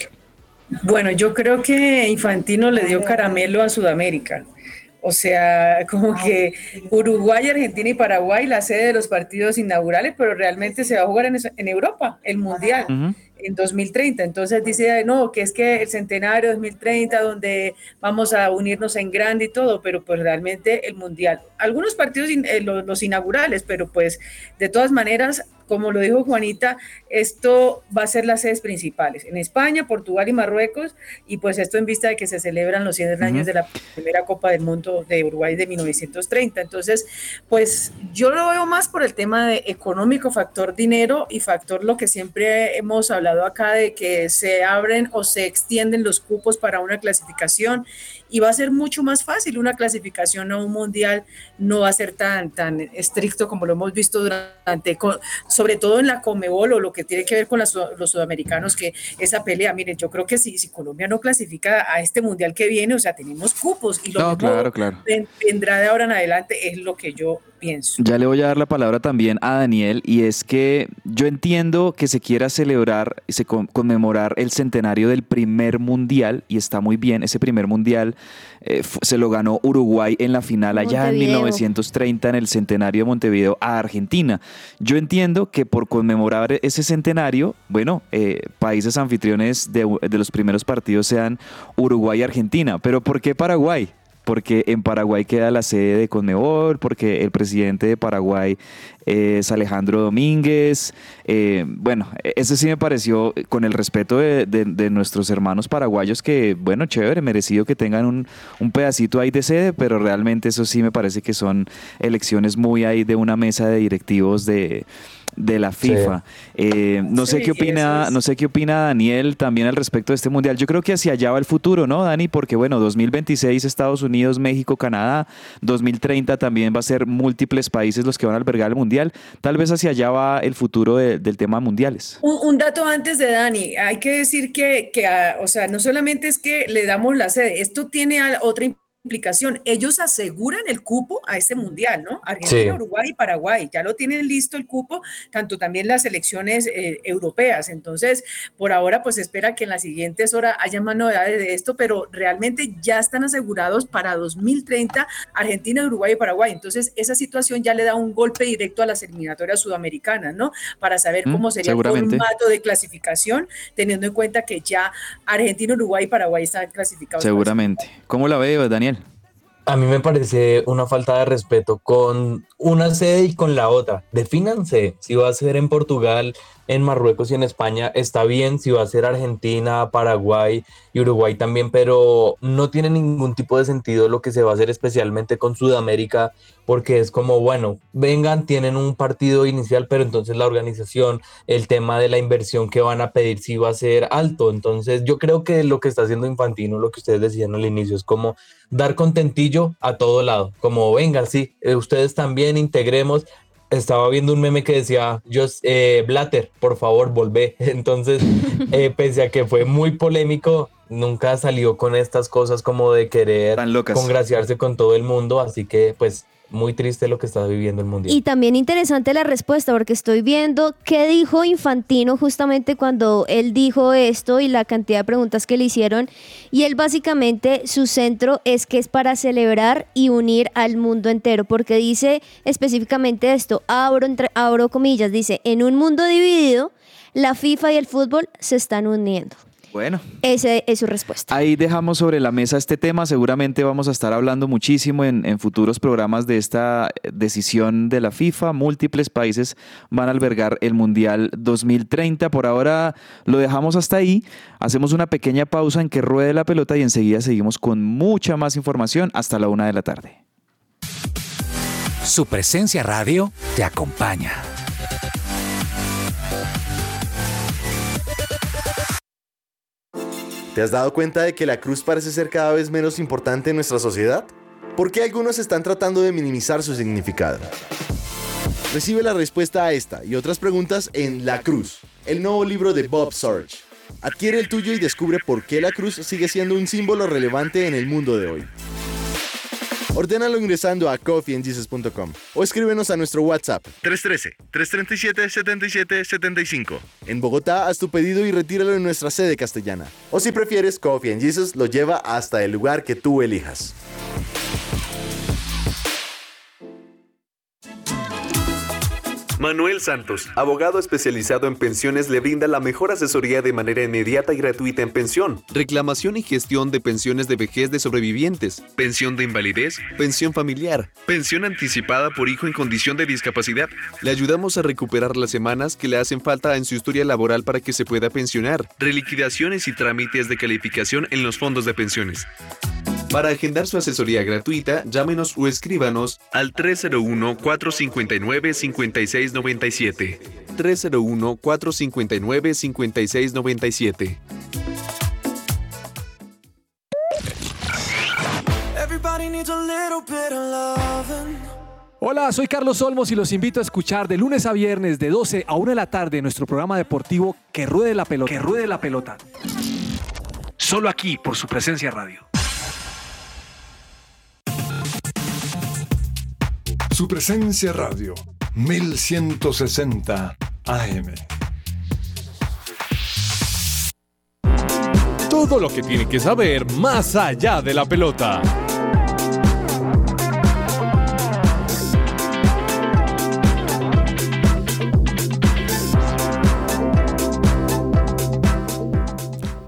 Bueno, yo creo que Infantino le dio caramelo a Sudamérica. O sea, como que Uruguay, Argentina y Paraguay, la sede de los partidos inaugurales, pero realmente se va a jugar en, en Europa, el Mundial, en 2030. Entonces dice, no, que es que el centenario 2030, donde vamos a unirnos en grande y todo, pero pues realmente el Mundial. Algunos partidos, in- eh, los, los inaugurales, pero pues de todas maneras, como lo dijo Juanita, esto va a ser las sedes principales, en España, Portugal y Marruecos, y pues esto en vista de que se celebran los 100 años de la primera Copa del Mundo de Uruguay de 1930. Entonces, pues yo lo veo más por el tema de económico, factor dinero y factor lo que siempre hemos hablado acá de que se abren o se extienden los cupos para una clasificación y va a ser mucho más fácil una clasificación a un mundial, no va a ser tan, tan estricto como lo hemos visto durante, sobre todo en la Comebol o lo que tiene que ver con las los sudamericanos, que esa pelea, miren, yo creo que si, si Colombia no clasifica a este mundial que viene, o sea, tenemos cupos y lo
No, claro, claro.
ven- vendrá de ahora en adelante, es lo que yo pienso.
Ya le voy a dar la palabra también a Daniel y es que yo entiendo que se quiera celebrar y se con- conmemorar el centenario del primer mundial y está muy bien, ese primer mundial eh, se lo ganó Uruguay en la final allá en
Montevideo.
1930 en el centenario de Montevideo a Argentina. Yo entiendo que por conmemorar ese centenario, bueno, eh, países anfitriones de, de los primeros partidos sean Uruguay y Argentina, pero ¿por qué Paraguay? Porque en Paraguay queda la sede de Conmebol, porque el presidente de Paraguay es Alejandro Domínguez. Eh, bueno, ese sí me pareció, con el respeto de, nuestros hermanos paraguayos, que, bueno, chévere, merecido que tengan un pedacito ahí de sede, pero realmente eso sí me parece que son elecciones muy ahí de una mesa de directivos de de la FIFA. Eh, no sé
Sí,
qué opina,
es.
no sé qué opina Daniel también al respecto de este mundial. Yo creo que hacia allá va el futuro, ¿no, Dani? Porque bueno, 2026 Estados Unidos, México, Canadá, 2030 también va a ser múltiples países los que van a albergar el mundial. Tal vez hacia allá va el futuro de- del tema mundiales.
Un, un dato antes de Dani, hay que decir que, que, ah, o sea, no solamente es que le damos la sede, esto tiene a- otra implicación. Ellos aseguran el cupo a este mundial, ¿no? Argentina,
Sí.
Uruguay y Paraguay, ya lo tienen listo el cupo, tanto también las elecciones eh, europeas. Entonces, por ahora, pues espera que en las siguientes horas haya más novedades de esto, pero realmente ya están asegurados para 2030 Argentina, Uruguay y Paraguay. Entonces, esa situación ya le da un golpe directo a las eliminatorias sudamericanas, ¿no? Para saber
Mm,
cómo sería el formato de clasificación, teniendo en cuenta que ya Argentina, Uruguay y Paraguay están clasificados.
Seguramente. ¿Cómo la ve, Daniel?
A mí me parece una falta de respeto con una sede y con la otra. Defínanse si va a ser en Portugal, en Marruecos y en España, está bien, si va a ser Argentina, Paraguay y Uruguay también, pero no tiene ningún tipo de sentido lo que se va a hacer especialmente con Sudamérica, porque es como, bueno, vengan, tienen un partido inicial, pero entonces la organización, el tema de la inversión que van a pedir sí va a ser alto. Entonces yo creo que lo que está haciendo Infantino, lo que ustedes decían al inicio, es como dar contentillo a todo lado, como vengan, sí, eh, ustedes también integremos. Estaba viendo un meme que decía, yo, eh, Blatter, por favor, volvé. Entonces, eh, pese a que fue muy polémico, nunca salió con estas cosas como de querer
Tan locas.
congraciarse con todo el mundo, así que pues muy triste lo que está viviendo el mundial.
Y también interesante la respuesta, porque estoy viendo qué dijo Infantino justamente cuando él dijo esto y la cantidad de preguntas que le hicieron. Y él básicamente, su centro es que es para celebrar y unir al mundo entero, porque dice específicamente esto, abro, entre, abro comillas, dice, en un mundo dividido, la FIFA y el fútbol se están uniendo.
Bueno.
Esa es su respuesta.
Ahí dejamos sobre la mesa este tema. Seguramente vamos a estar hablando muchísimo en, en futuros programas de esta decisión de la FIFA. Múltiples países van a albergar el Mundial 2030. Por ahora lo dejamos hasta ahí. Hacemos una pequeña pausa en que ruede la pelota y enseguida seguimos con mucha más información hasta la una de la tarde.
Su presencia radio te acompaña.
¿Te has dado cuenta de que la cruz parece ser cada vez menos importante en nuestra sociedad? ¿Por qué algunos están tratando de minimizar su significado? Recibe la respuesta a esta y otras preguntas en La Cruz, el nuevo libro de Bob Sorge. Adquiere el tuyo y descubre por qué la cruz sigue siendo un símbolo relevante en el mundo de hoy. Ordénalo ingresando a coffeeandjesus.com o escríbenos a nuestro WhatsApp 313-337-7775. En Bogotá, haz tu pedido y retíralo en nuestra sede castellana. O si prefieres, Coffee and Jesus lo lleva hasta el lugar que tú elijas.
Manuel Santos, abogado especializado en pensiones, le brinda la mejor asesoría de manera inmediata y gratuita en pensión, reclamación y gestión de pensiones de vejez de sobrevivientes, pensión de invalidez, pensión familiar, pensión anticipada por hijo en condición de discapacidad. Le ayudamos a recuperar las semanas que le hacen falta en su historia laboral para que se pueda pensionar, reliquidaciones y trámites de calificación en los fondos de pensiones. Para agendar su asesoría gratuita, llámenos o escríbanos al 301-459-5697. 301-459-5697.
Hola, soy Carlos Olmos y los invito a escuchar de lunes a viernes de 12 a 1 de la tarde nuestro programa deportivo Que Ruede la Pelota. Que Ruede la Pelota. Solo aquí por su presencia radio.
Su presencia radio, 1160 AM.
Todo lo que tiene que saber más allá de la pelota.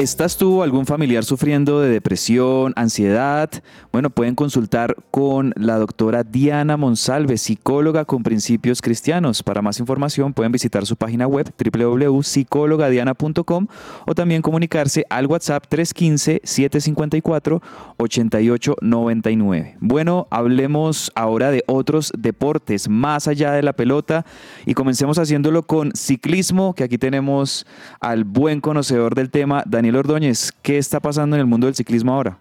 ¿Estás tú o algún familiar sufriendo de depresión, ansiedad? Bueno, pueden consultar con la doctora Diana Monsalve, psicóloga con principios cristianos. Para más información pueden visitar su página web www.psicologadiana.com o también comunicarse al WhatsApp 315-754-8899. Bueno, hablemos ahora de otros deportes más allá de la pelota y comencemos haciéndolo con ciclismo, que aquí tenemos al buen conocedor del tema, Daniel Ordóñez, ¿qué está pasando en el mundo del ciclismo ahora?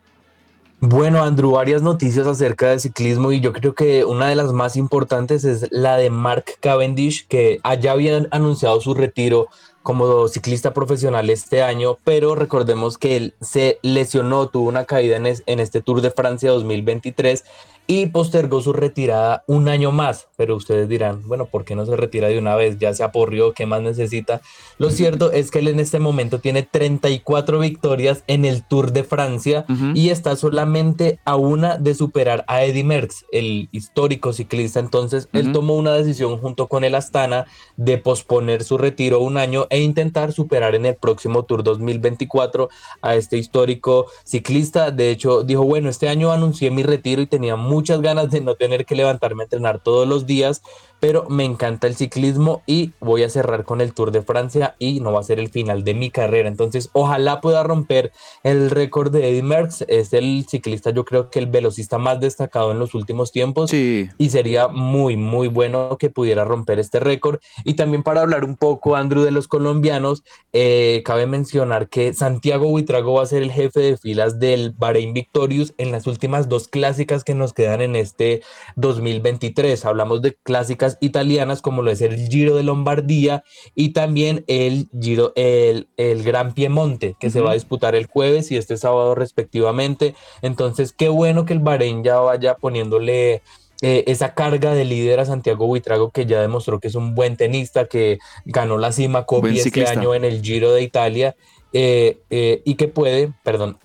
Bueno, Andrew, varias noticias acerca del ciclismo y yo creo que una de las más importantes es la de Mark Cavendish, que allá habían anunciado su retiro como ciclista profesional este año, pero recordemos que él se lesionó, tuvo una caída en, en este Tour de Francia 2023 y postergó su retirada un año más. Pero ustedes dirán, bueno, ¿por qué no se retira de una vez? Ya se aporrió, ¿qué más necesita? Lo cierto es que él en este momento tiene 34 victorias en el Tour de Francia y está solamente a una de superar a Eddy Merckx, el histórico ciclista. Entonces, él tomó una decisión junto con el Astana de posponer su retiro un año e intentar superar en el próximo Tour 2024 a este histórico ciclista. De hecho, dijo, bueno, este año anuncié mi retiro y tenía muchas ganas de no tener que levantarme a entrenar todos los días, pero me encanta el ciclismo y voy a cerrar con el Tour de Francia y no va a ser el final de mi carrera. Entonces, ojalá pueda romper el récord de Eddy Merckx. Es el ciclista, yo creo que el velocista más destacado en los últimos tiempos y sería muy, muy bueno que pudiera romper este récord. Y también para hablar un poco, Andrew, de los colombianos, eh, cabe mencionar que Santiago Buitrago va a ser el jefe de filas del Bahrein Victorious en las últimas dos clásicas que nos quedan en este 2023. Hablamos de clásicas italianas como lo es el Giro de Lombardía y también el Giro, el, el Gran Piemonte, que se va a disputar el jueves y este sábado respectivamente. Entonces, qué bueno que el Bahrein ya vaya poniéndole eh, esa carga de líder a Santiago Buitrago que ya demostró que es un buen tenista, que ganó la cima Kobe este año en el Giro de Italia eh, eh, y que puede, perdón,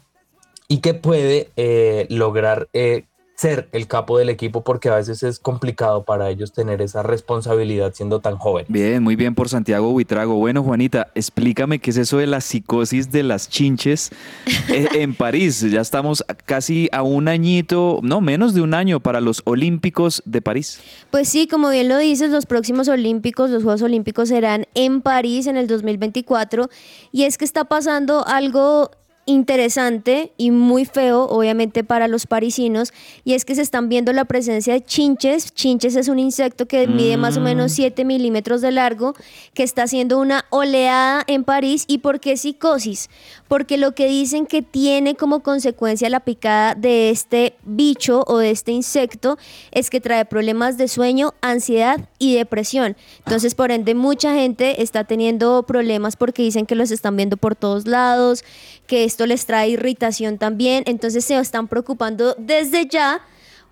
y que puede lograr ser el capo del equipo porque a veces es complicado para ellos tener esa responsabilidad siendo tan joven.
Bien, muy bien por Santiago Buitrago. Bueno, Juanita, explícame qué es eso de la psicosis de las chinches eh, en París. Ya estamos casi a un añito, no, menos de un año para los Olímpicos de París.
Pues sí, como bien lo dices, los próximos Olímpicos, los Juegos Olímpicos serán en París en el 2024 y es que está pasando algo interesante y muy feo, obviamente, para los parisinos, y es que se están viendo la presencia de chinches. Chinches es un insecto que mide más o menos 7 milímetros de largo, que está haciendo una oleada en París. ¿Y por qué psicosis? Porque lo que dicen que tiene como consecuencia la picada de este bicho o de este insecto es que trae problemas de sueño, ansiedad y depresión. Entonces, por ende, mucha gente está teniendo problemas porque dicen que los están viendo por todos lados, que esto les trae irritación también, entonces se están preocupando desde ya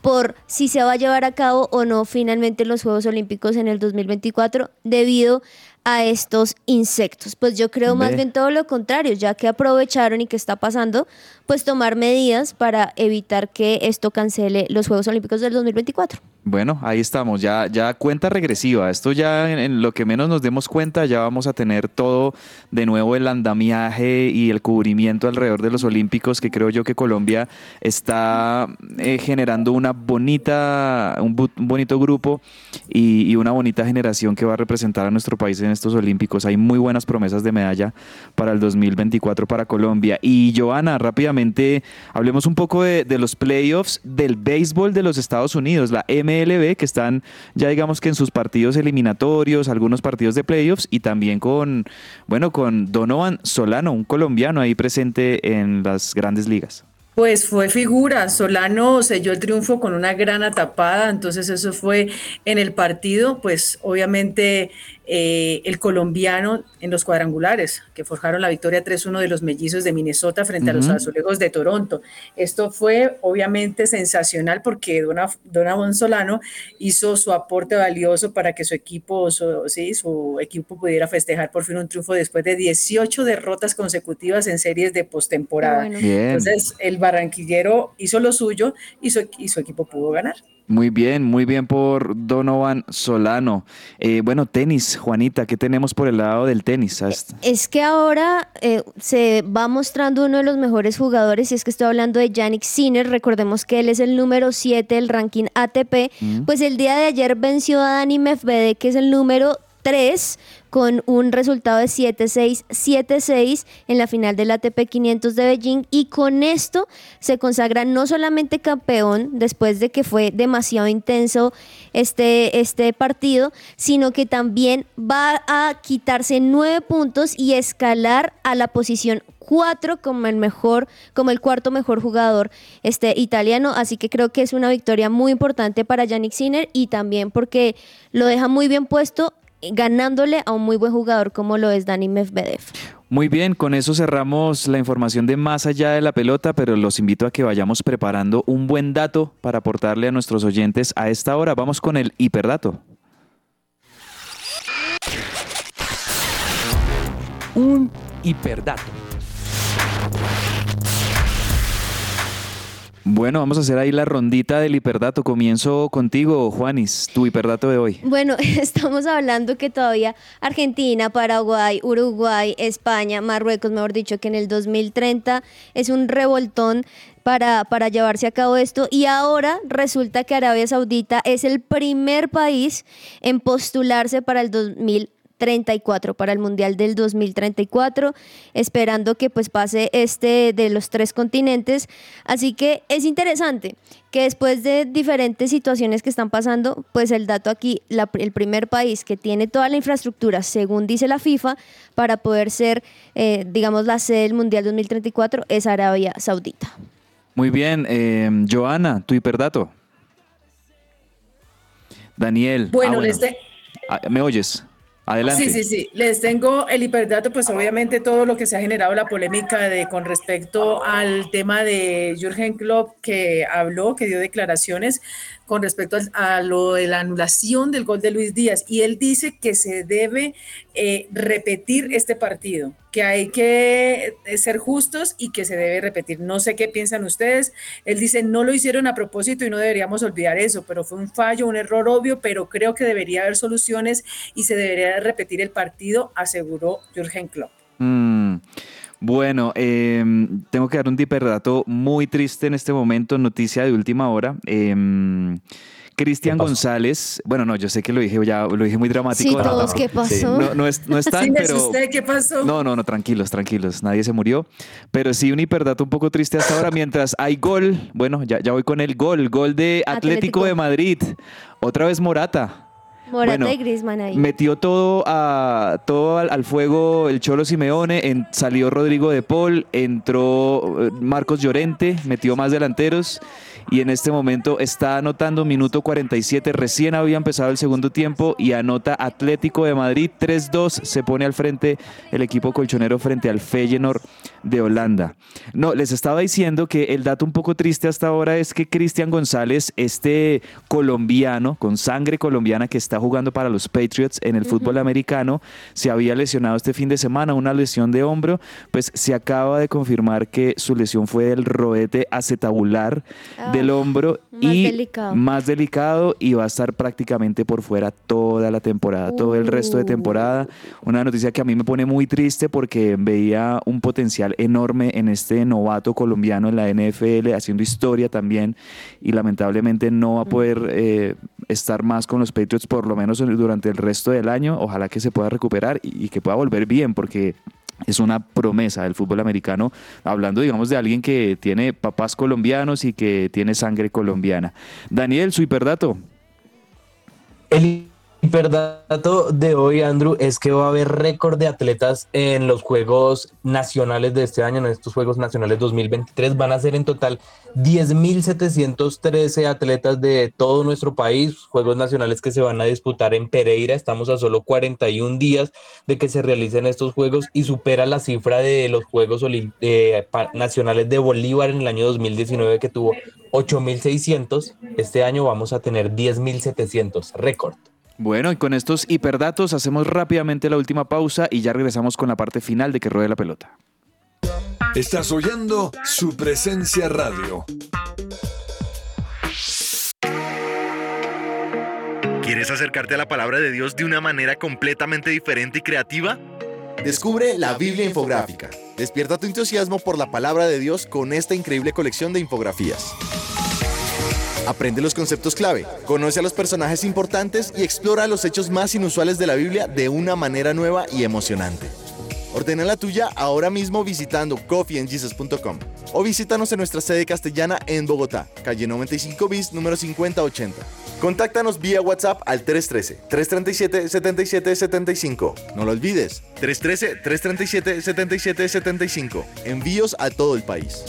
por si se va a llevar a cabo o no finalmente los Juegos Olímpicos en el 2024 debido a estos insectos. Pues yo creo más bien todo lo contrario, ya que aprovecharon y que está pasando, pues tomar medidas para evitar que esto cancele los Juegos Olímpicos del 2024.
Bueno, ahí estamos, ya, ya cuenta regresiva. Esto ya en, lo que menos nos demos cuenta, ya vamos a tener todo de nuevo el andamiaje y el cubrimiento alrededor de los Olímpicos, que creo yo que Colombia está eh, generando una bonita, un, bonito grupo y, una bonita generación que va a representar a nuestro país en estos Olímpicos. Hay muy buenas promesas de medalla para el 2024 para Colombia. Y Joana, rápidamente hablemos un poco de, de los playoffs del béisbol de los Estados Unidos, la MLB, que están ya digamos que en sus partidos eliminatorios, algunos partidos de playoffs y también con, bueno, con Donovan Solano, un colombiano ahí presente en las grandes ligas.
Pues fue figura, Solano selló el triunfo con una gran atapada, entonces eso fue en el partido, pues obviamente eh, el colombiano en los cuadrangulares, que forjaron la victoria 3-1 de los mellizos de Minnesota frente a los azulejos de Toronto. Esto fue obviamente sensacional porque Dona- Donovan Solano hizo su aporte valioso para que su equipo, su, sí, su equipo pudiera festejar por fin un triunfo después de 18 derrotas consecutivas en series de postemporada.
Bueno.
Entonces, el barranquillero hizo lo suyo y su, y su equipo pudo ganar.
Muy bien, muy bien por Donovan Solano. Eh, bueno, tenis, Juanita, ¿qué tenemos por el lado del tenis? Hasta-
Es que ahora eh, se va mostrando uno de los mejores jugadores, y es que estoy hablando de Yannick Sinner, recordemos que él es el número 7 del ranking ATP,
Mm.
pues el día de ayer venció a Dani Medvedev, que es el número 3, con un resultado de 7-6, 7-6 en la final del ATP 500 de Beijing, y con esto se consagra no solamente campeón, después de que fue demasiado intenso este, este partido, sino que también va a quitarse nueve puntos y escalar a la posición 4 como el mejor, como el cuarto mejor jugador este italiano, así que creo que es una victoria muy importante para Yannick Sinner y también porque lo deja muy bien puesto ganándole a un muy buen jugador como lo es Dani Medvedev.
Muy bien, con eso cerramos la información de más allá de la pelota, pero los invito a que vayamos preparando un buen dato para aportarle a nuestros oyentes a esta hora. Vamos con el hiperdato.
Un hiperdato.
Bueno, vamos a hacer ahí la rondita del hiperdato. Comienzo contigo, Juanis, tu hiperdato de hoy.
Bueno, estamos hablando que todavía Argentina, Paraguay, Uruguay, España, Marruecos, mejor dicho, que en el 2030 es un revoltón para, para llevarse a cabo esto. Y ahora resulta que Arabia Saudita es el primer país en postularse para el 2030. 34 para el Mundial del 2034, esperando que pues pase este de los tres continentes. Así que es interesante que después de diferentes situaciones que están pasando, pues el dato aquí, la- el primer país que tiene toda la infraestructura, según dice la FIFA, para poder ser, eh, digamos, la sede del Mundial 2034 es Arabia Saudita.
Muy bien, eh, Joana, tu hiperdato. Daniel.
Bueno,
ah,
de-
Ah, ¿Me oyes? Adelante.
Sí, sí, sí. Les tengo el hiperdato, pues obviamente todo lo que se ha generado la polémica de con respecto al tema de Jürgen Klopp que habló, que dio declaraciones con respecto a, lo de la anulación del gol de Luis Díaz y él dice que se debe eh, repetir este partido, que hay que eh, ser justos y que se debe repetir. No sé qué piensan ustedes. Él dice no lo hicieron a propósito y no deberíamos olvidar eso, pero fue un fallo, un error obvio, pero creo que debería haber soluciones y se debería repetir el partido, aseguró Jürgen Klopp.
Mm, bueno, em, tengo que dar un hiperdato muy triste en este momento, noticia de última hora. Em, Cristian González, bueno, no, yo sé que lo dije ya, lo dije muy dramático.
Sí, todos, ¿qué pasó?
No, no, es, no están,
Sí, me
pero...
asusté, ¿qué pasó?
No, no, no, tranquilos, tranquilos, nadie se murió. Pero sí un hiperdato un poco triste hasta ahora, mientras hay gol, bueno, ya, ya voy con el gol, gol de Atlético,
Atlético.
de Madrid, otra vez Morata.
Morata
Bueno,
y Griezmann ahí.
Metió todo, a, todo al, al fuego el Cholo Simeone, en- salió Rodrigo de Paul, entró eh, Marcos Llorente, metió más delanteros y en este momento está anotando minuto 47, recién había empezado el segundo tiempo y anota Atlético de Madrid 3-2, se pone al frente el equipo colchonero frente al Feyenoord de Holanda. No, les estaba diciendo que el dato un poco triste hasta ahora es que Cristian González, este colombiano con sangre colombiana que está jugando para los Patriots en el fútbol americano, se había lesionado este fin de semana, una lesión de hombro, pues se acaba de confirmar que su lesión fue del roete acetabular
Ah,
del hombro
más
y
delicado.
más delicado y va a estar prácticamente por fuera toda la temporada, todo el resto de
Uh.
temporada. Una noticia que a mí me pone muy triste porque veía un potencial enorme en este novato colombiano en la NFL, haciendo historia también y lamentablemente no va a poder eh, estar más con los Patriots por lo menos durante el resto del año. Ojalá que se pueda recuperar y, y que pueda volver bien porque es una promesa del fútbol americano, hablando, digamos, de alguien que tiene papás colombianos y que tiene sangre colombiana. Daniel, su hiperdato.
El hiperdato de hoy, Andrew, es que va a haber récord de atletas en los Juegos Nacionales de este año, en estos Juegos Nacionales 2023. Van a ser en total 10.713 atletas de todo nuestro país, Juegos Nacionales que se van a disputar en Pereira. Estamos a solo 41 días de que se realicen estos Juegos y supera la cifra de los Juegos Olim- eh, Nacionales de Bolívar en el año 2019 que tuvo 8.600. Este año vamos a tener 10.700, récord.
Bueno, y con estos hiperdatos hacemos rápidamente la última pausa y ya regresamos con la parte final de que ruede la pelota.
Estás oyendo su presencia radio.
¿Quieres acercarte a la palabra de Dios de una manera completamente diferente y creativa? Descubre la Biblia infográfica. Despierta tu entusiasmo por la palabra de Dios con esta increíble colección de infografías. Aprende los conceptos clave, conoce a los personajes importantes y explora los hechos más inusuales de la Biblia de una manera nueva y emocionante. Ordena la tuya ahora mismo visitando coffeeandjesus.com o visítanos en nuestra sede castellana en Bogotá, calle 95 bis, número 5080. Contáctanos vía WhatsApp al 313-337-7775. No lo olvides, 313-337-7775. Envíos a todo el país.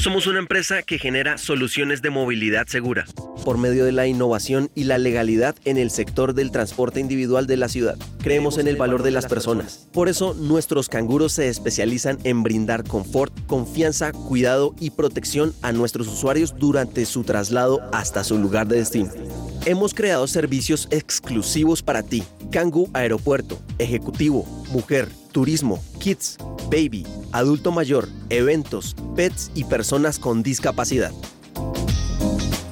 Somos una empresa que genera soluciones de movilidad segura.
por medio de la innovación y la legalidad en el sector del transporte individual de la ciudad. Creemos en el valor de las personas. Por eso, nuestros canguros se especializan en brindar confort, confianza, cuidado y protección a nuestros usuarios durante su traslado hasta su lugar de destino. Hemos creado servicios exclusivos para ti. Kangoo Aeropuerto, Ejecutivo, Mujer, Turismo, Kids, Baby, Adulto Mayor, Eventos, Pets y personas con discapacidad.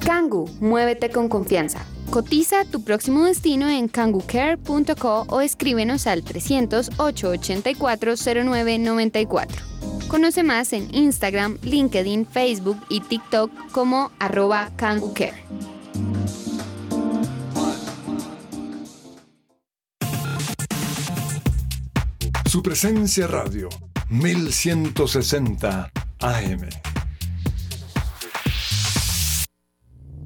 Kangu, muévete con confianza. Cotiza tu próximo destino en kangucare.co o escríbenos al 300 884 0994. Conoce más en Instagram, LinkedIn, Facebook y TikTok como arroba kangucare.
Su presencia radio, 1160 AM.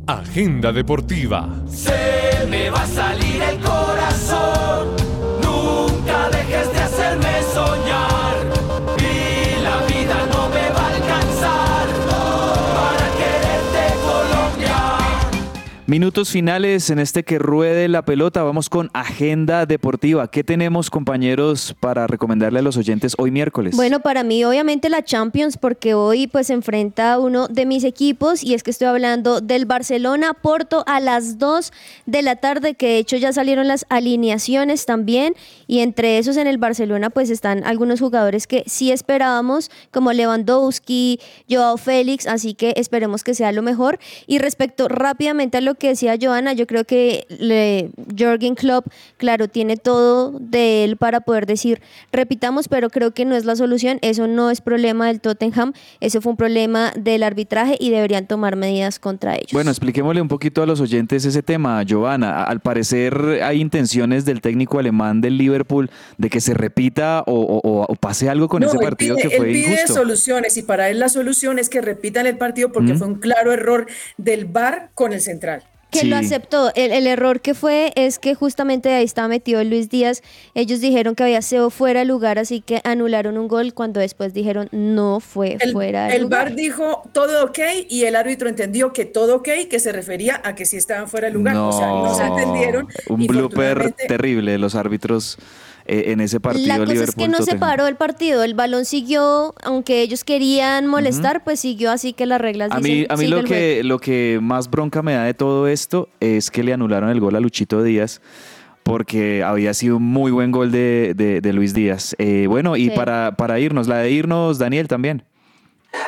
Agenda deportiva.
Se me va a salir el
Minutos finales en este que ruede la pelota. Vamos con agenda deportiva. ¿Qué tenemos, compañeros, para recomendarle a los oyentes hoy miércoles?
Bueno, para mí obviamente la Champions porque hoy pues enfrenta a uno de mis equipos y es que estoy hablando del Barcelona Porto a las 2 de la tarde que de hecho ya salieron las alineaciones también y entre esos en el Barcelona pues están algunos jugadores que sí esperábamos como Lewandowski, Joao Félix, así que esperemos que sea lo mejor y respecto rápidamente a lo lo que decía Joana, yo creo que le, Jürgen Klopp, claro, tiene todo de él para poder decir, repitamos, pero creo que no es la solución, eso no es problema del Tottenham, eso fue un problema del arbitraje y deberían tomar medidas contra ellos.
Bueno, expliquémosle un poquito a los oyentes ese tema, Giovanna. Al parecer hay intenciones del técnico alemán del Liverpool de que se repita o, o- o pase algo con
No,
ese partido
pide-
que fue
él pide
injusto.
soluciones y para él la solución es que repitan el partido porque fue un claro error del VAR con el central.
Que lo aceptó. El, el error que fue es que justamente ahí estaba metido Luis Díaz. Ellos dijeron que había sido fuera de lugar, así que anularon un gol cuando después dijeron no fue
El,
fuera de
el
lugar.
VAR dijo todo ok y el árbitro entendió que todo ok, que se refería a que sí estaban fuera de lugar. O sea, no se entendieron.
Un blooper terrible de los árbitros eh, en ese partido.
La cosa es que no se paró el partido, el balón siguió, aunque ellos querían molestar, pues siguió así que las reglas
A mí,
dicen,
a mí
"Sigue
lo
el juego".
que, lo que más bronca me da de todo esto es que le anularon el gol a Luchito Díaz porque había sido un muy buen gol de, de- de Luis Díaz. Eh, bueno, y
Sí.
para, para irnos, la de irnos, Daniel también.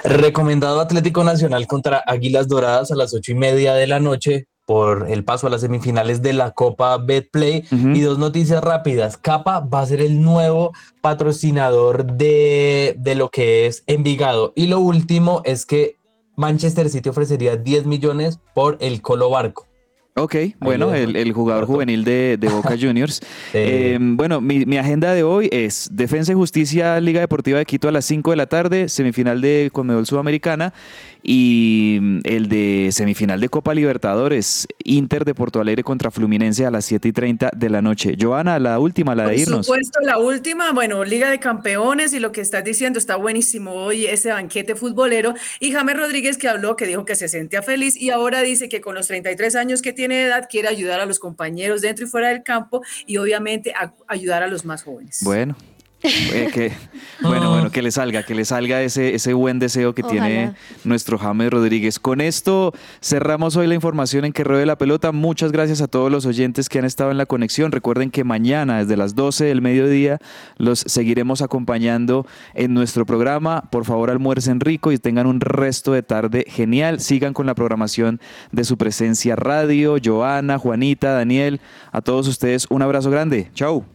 Recomendado Atlético Nacional contra Águilas Doradas a las ocho y media de la noche por el paso a las semifinales de la Copa Betplay. Y dos noticias rápidas. Capa va a ser el nuevo patrocinador de, de lo que es Envigado. Y lo último es que Manchester City ofrecería 10 millones por el Colo Barco.
Ok, bueno, el, el jugador juvenil de, de Boca Juniors. Eh, bueno, mi, mi agenda de hoy es Defensa y Justicia Liga Deportiva de Quito a las 5 de la tarde, semifinal de Conmebol Sudamericana y mm, el de semifinal de Copa Libertadores, Inter de Porto Alegre contra Fluminense a las 7 y 30 de la noche. Joana, la última, la de
Por
irnos.
supuesto, la última, bueno, Liga de Campeones y lo que estás diciendo está buenísimo hoy, ese banquete futbolero. Y James Rodríguez que habló, que dijo que se sentía feliz y ahora dice que con los 33 años que tiene de edad quiere ayudar a los compañeros dentro y fuera del campo y obviamente a- ayudar a los más jóvenes.
Bueno. Eh, que, bueno, bueno, que le salga, que le salga ese, ese buen deseo que tiene nuestro James Rodríguez. Con esto cerramos hoy la información en que ruede la pelota. Muchas gracias a todos los oyentes que han estado en la conexión. Recuerden que mañana, desde las 12 del mediodía, los seguiremos acompañando en nuestro programa. Por favor, almuercen rico y tengan un resto de tarde genial. Sigan con la programación de su presencia radio. Joana, Juanita, Daniel, a todos ustedes un abrazo grande. Chau.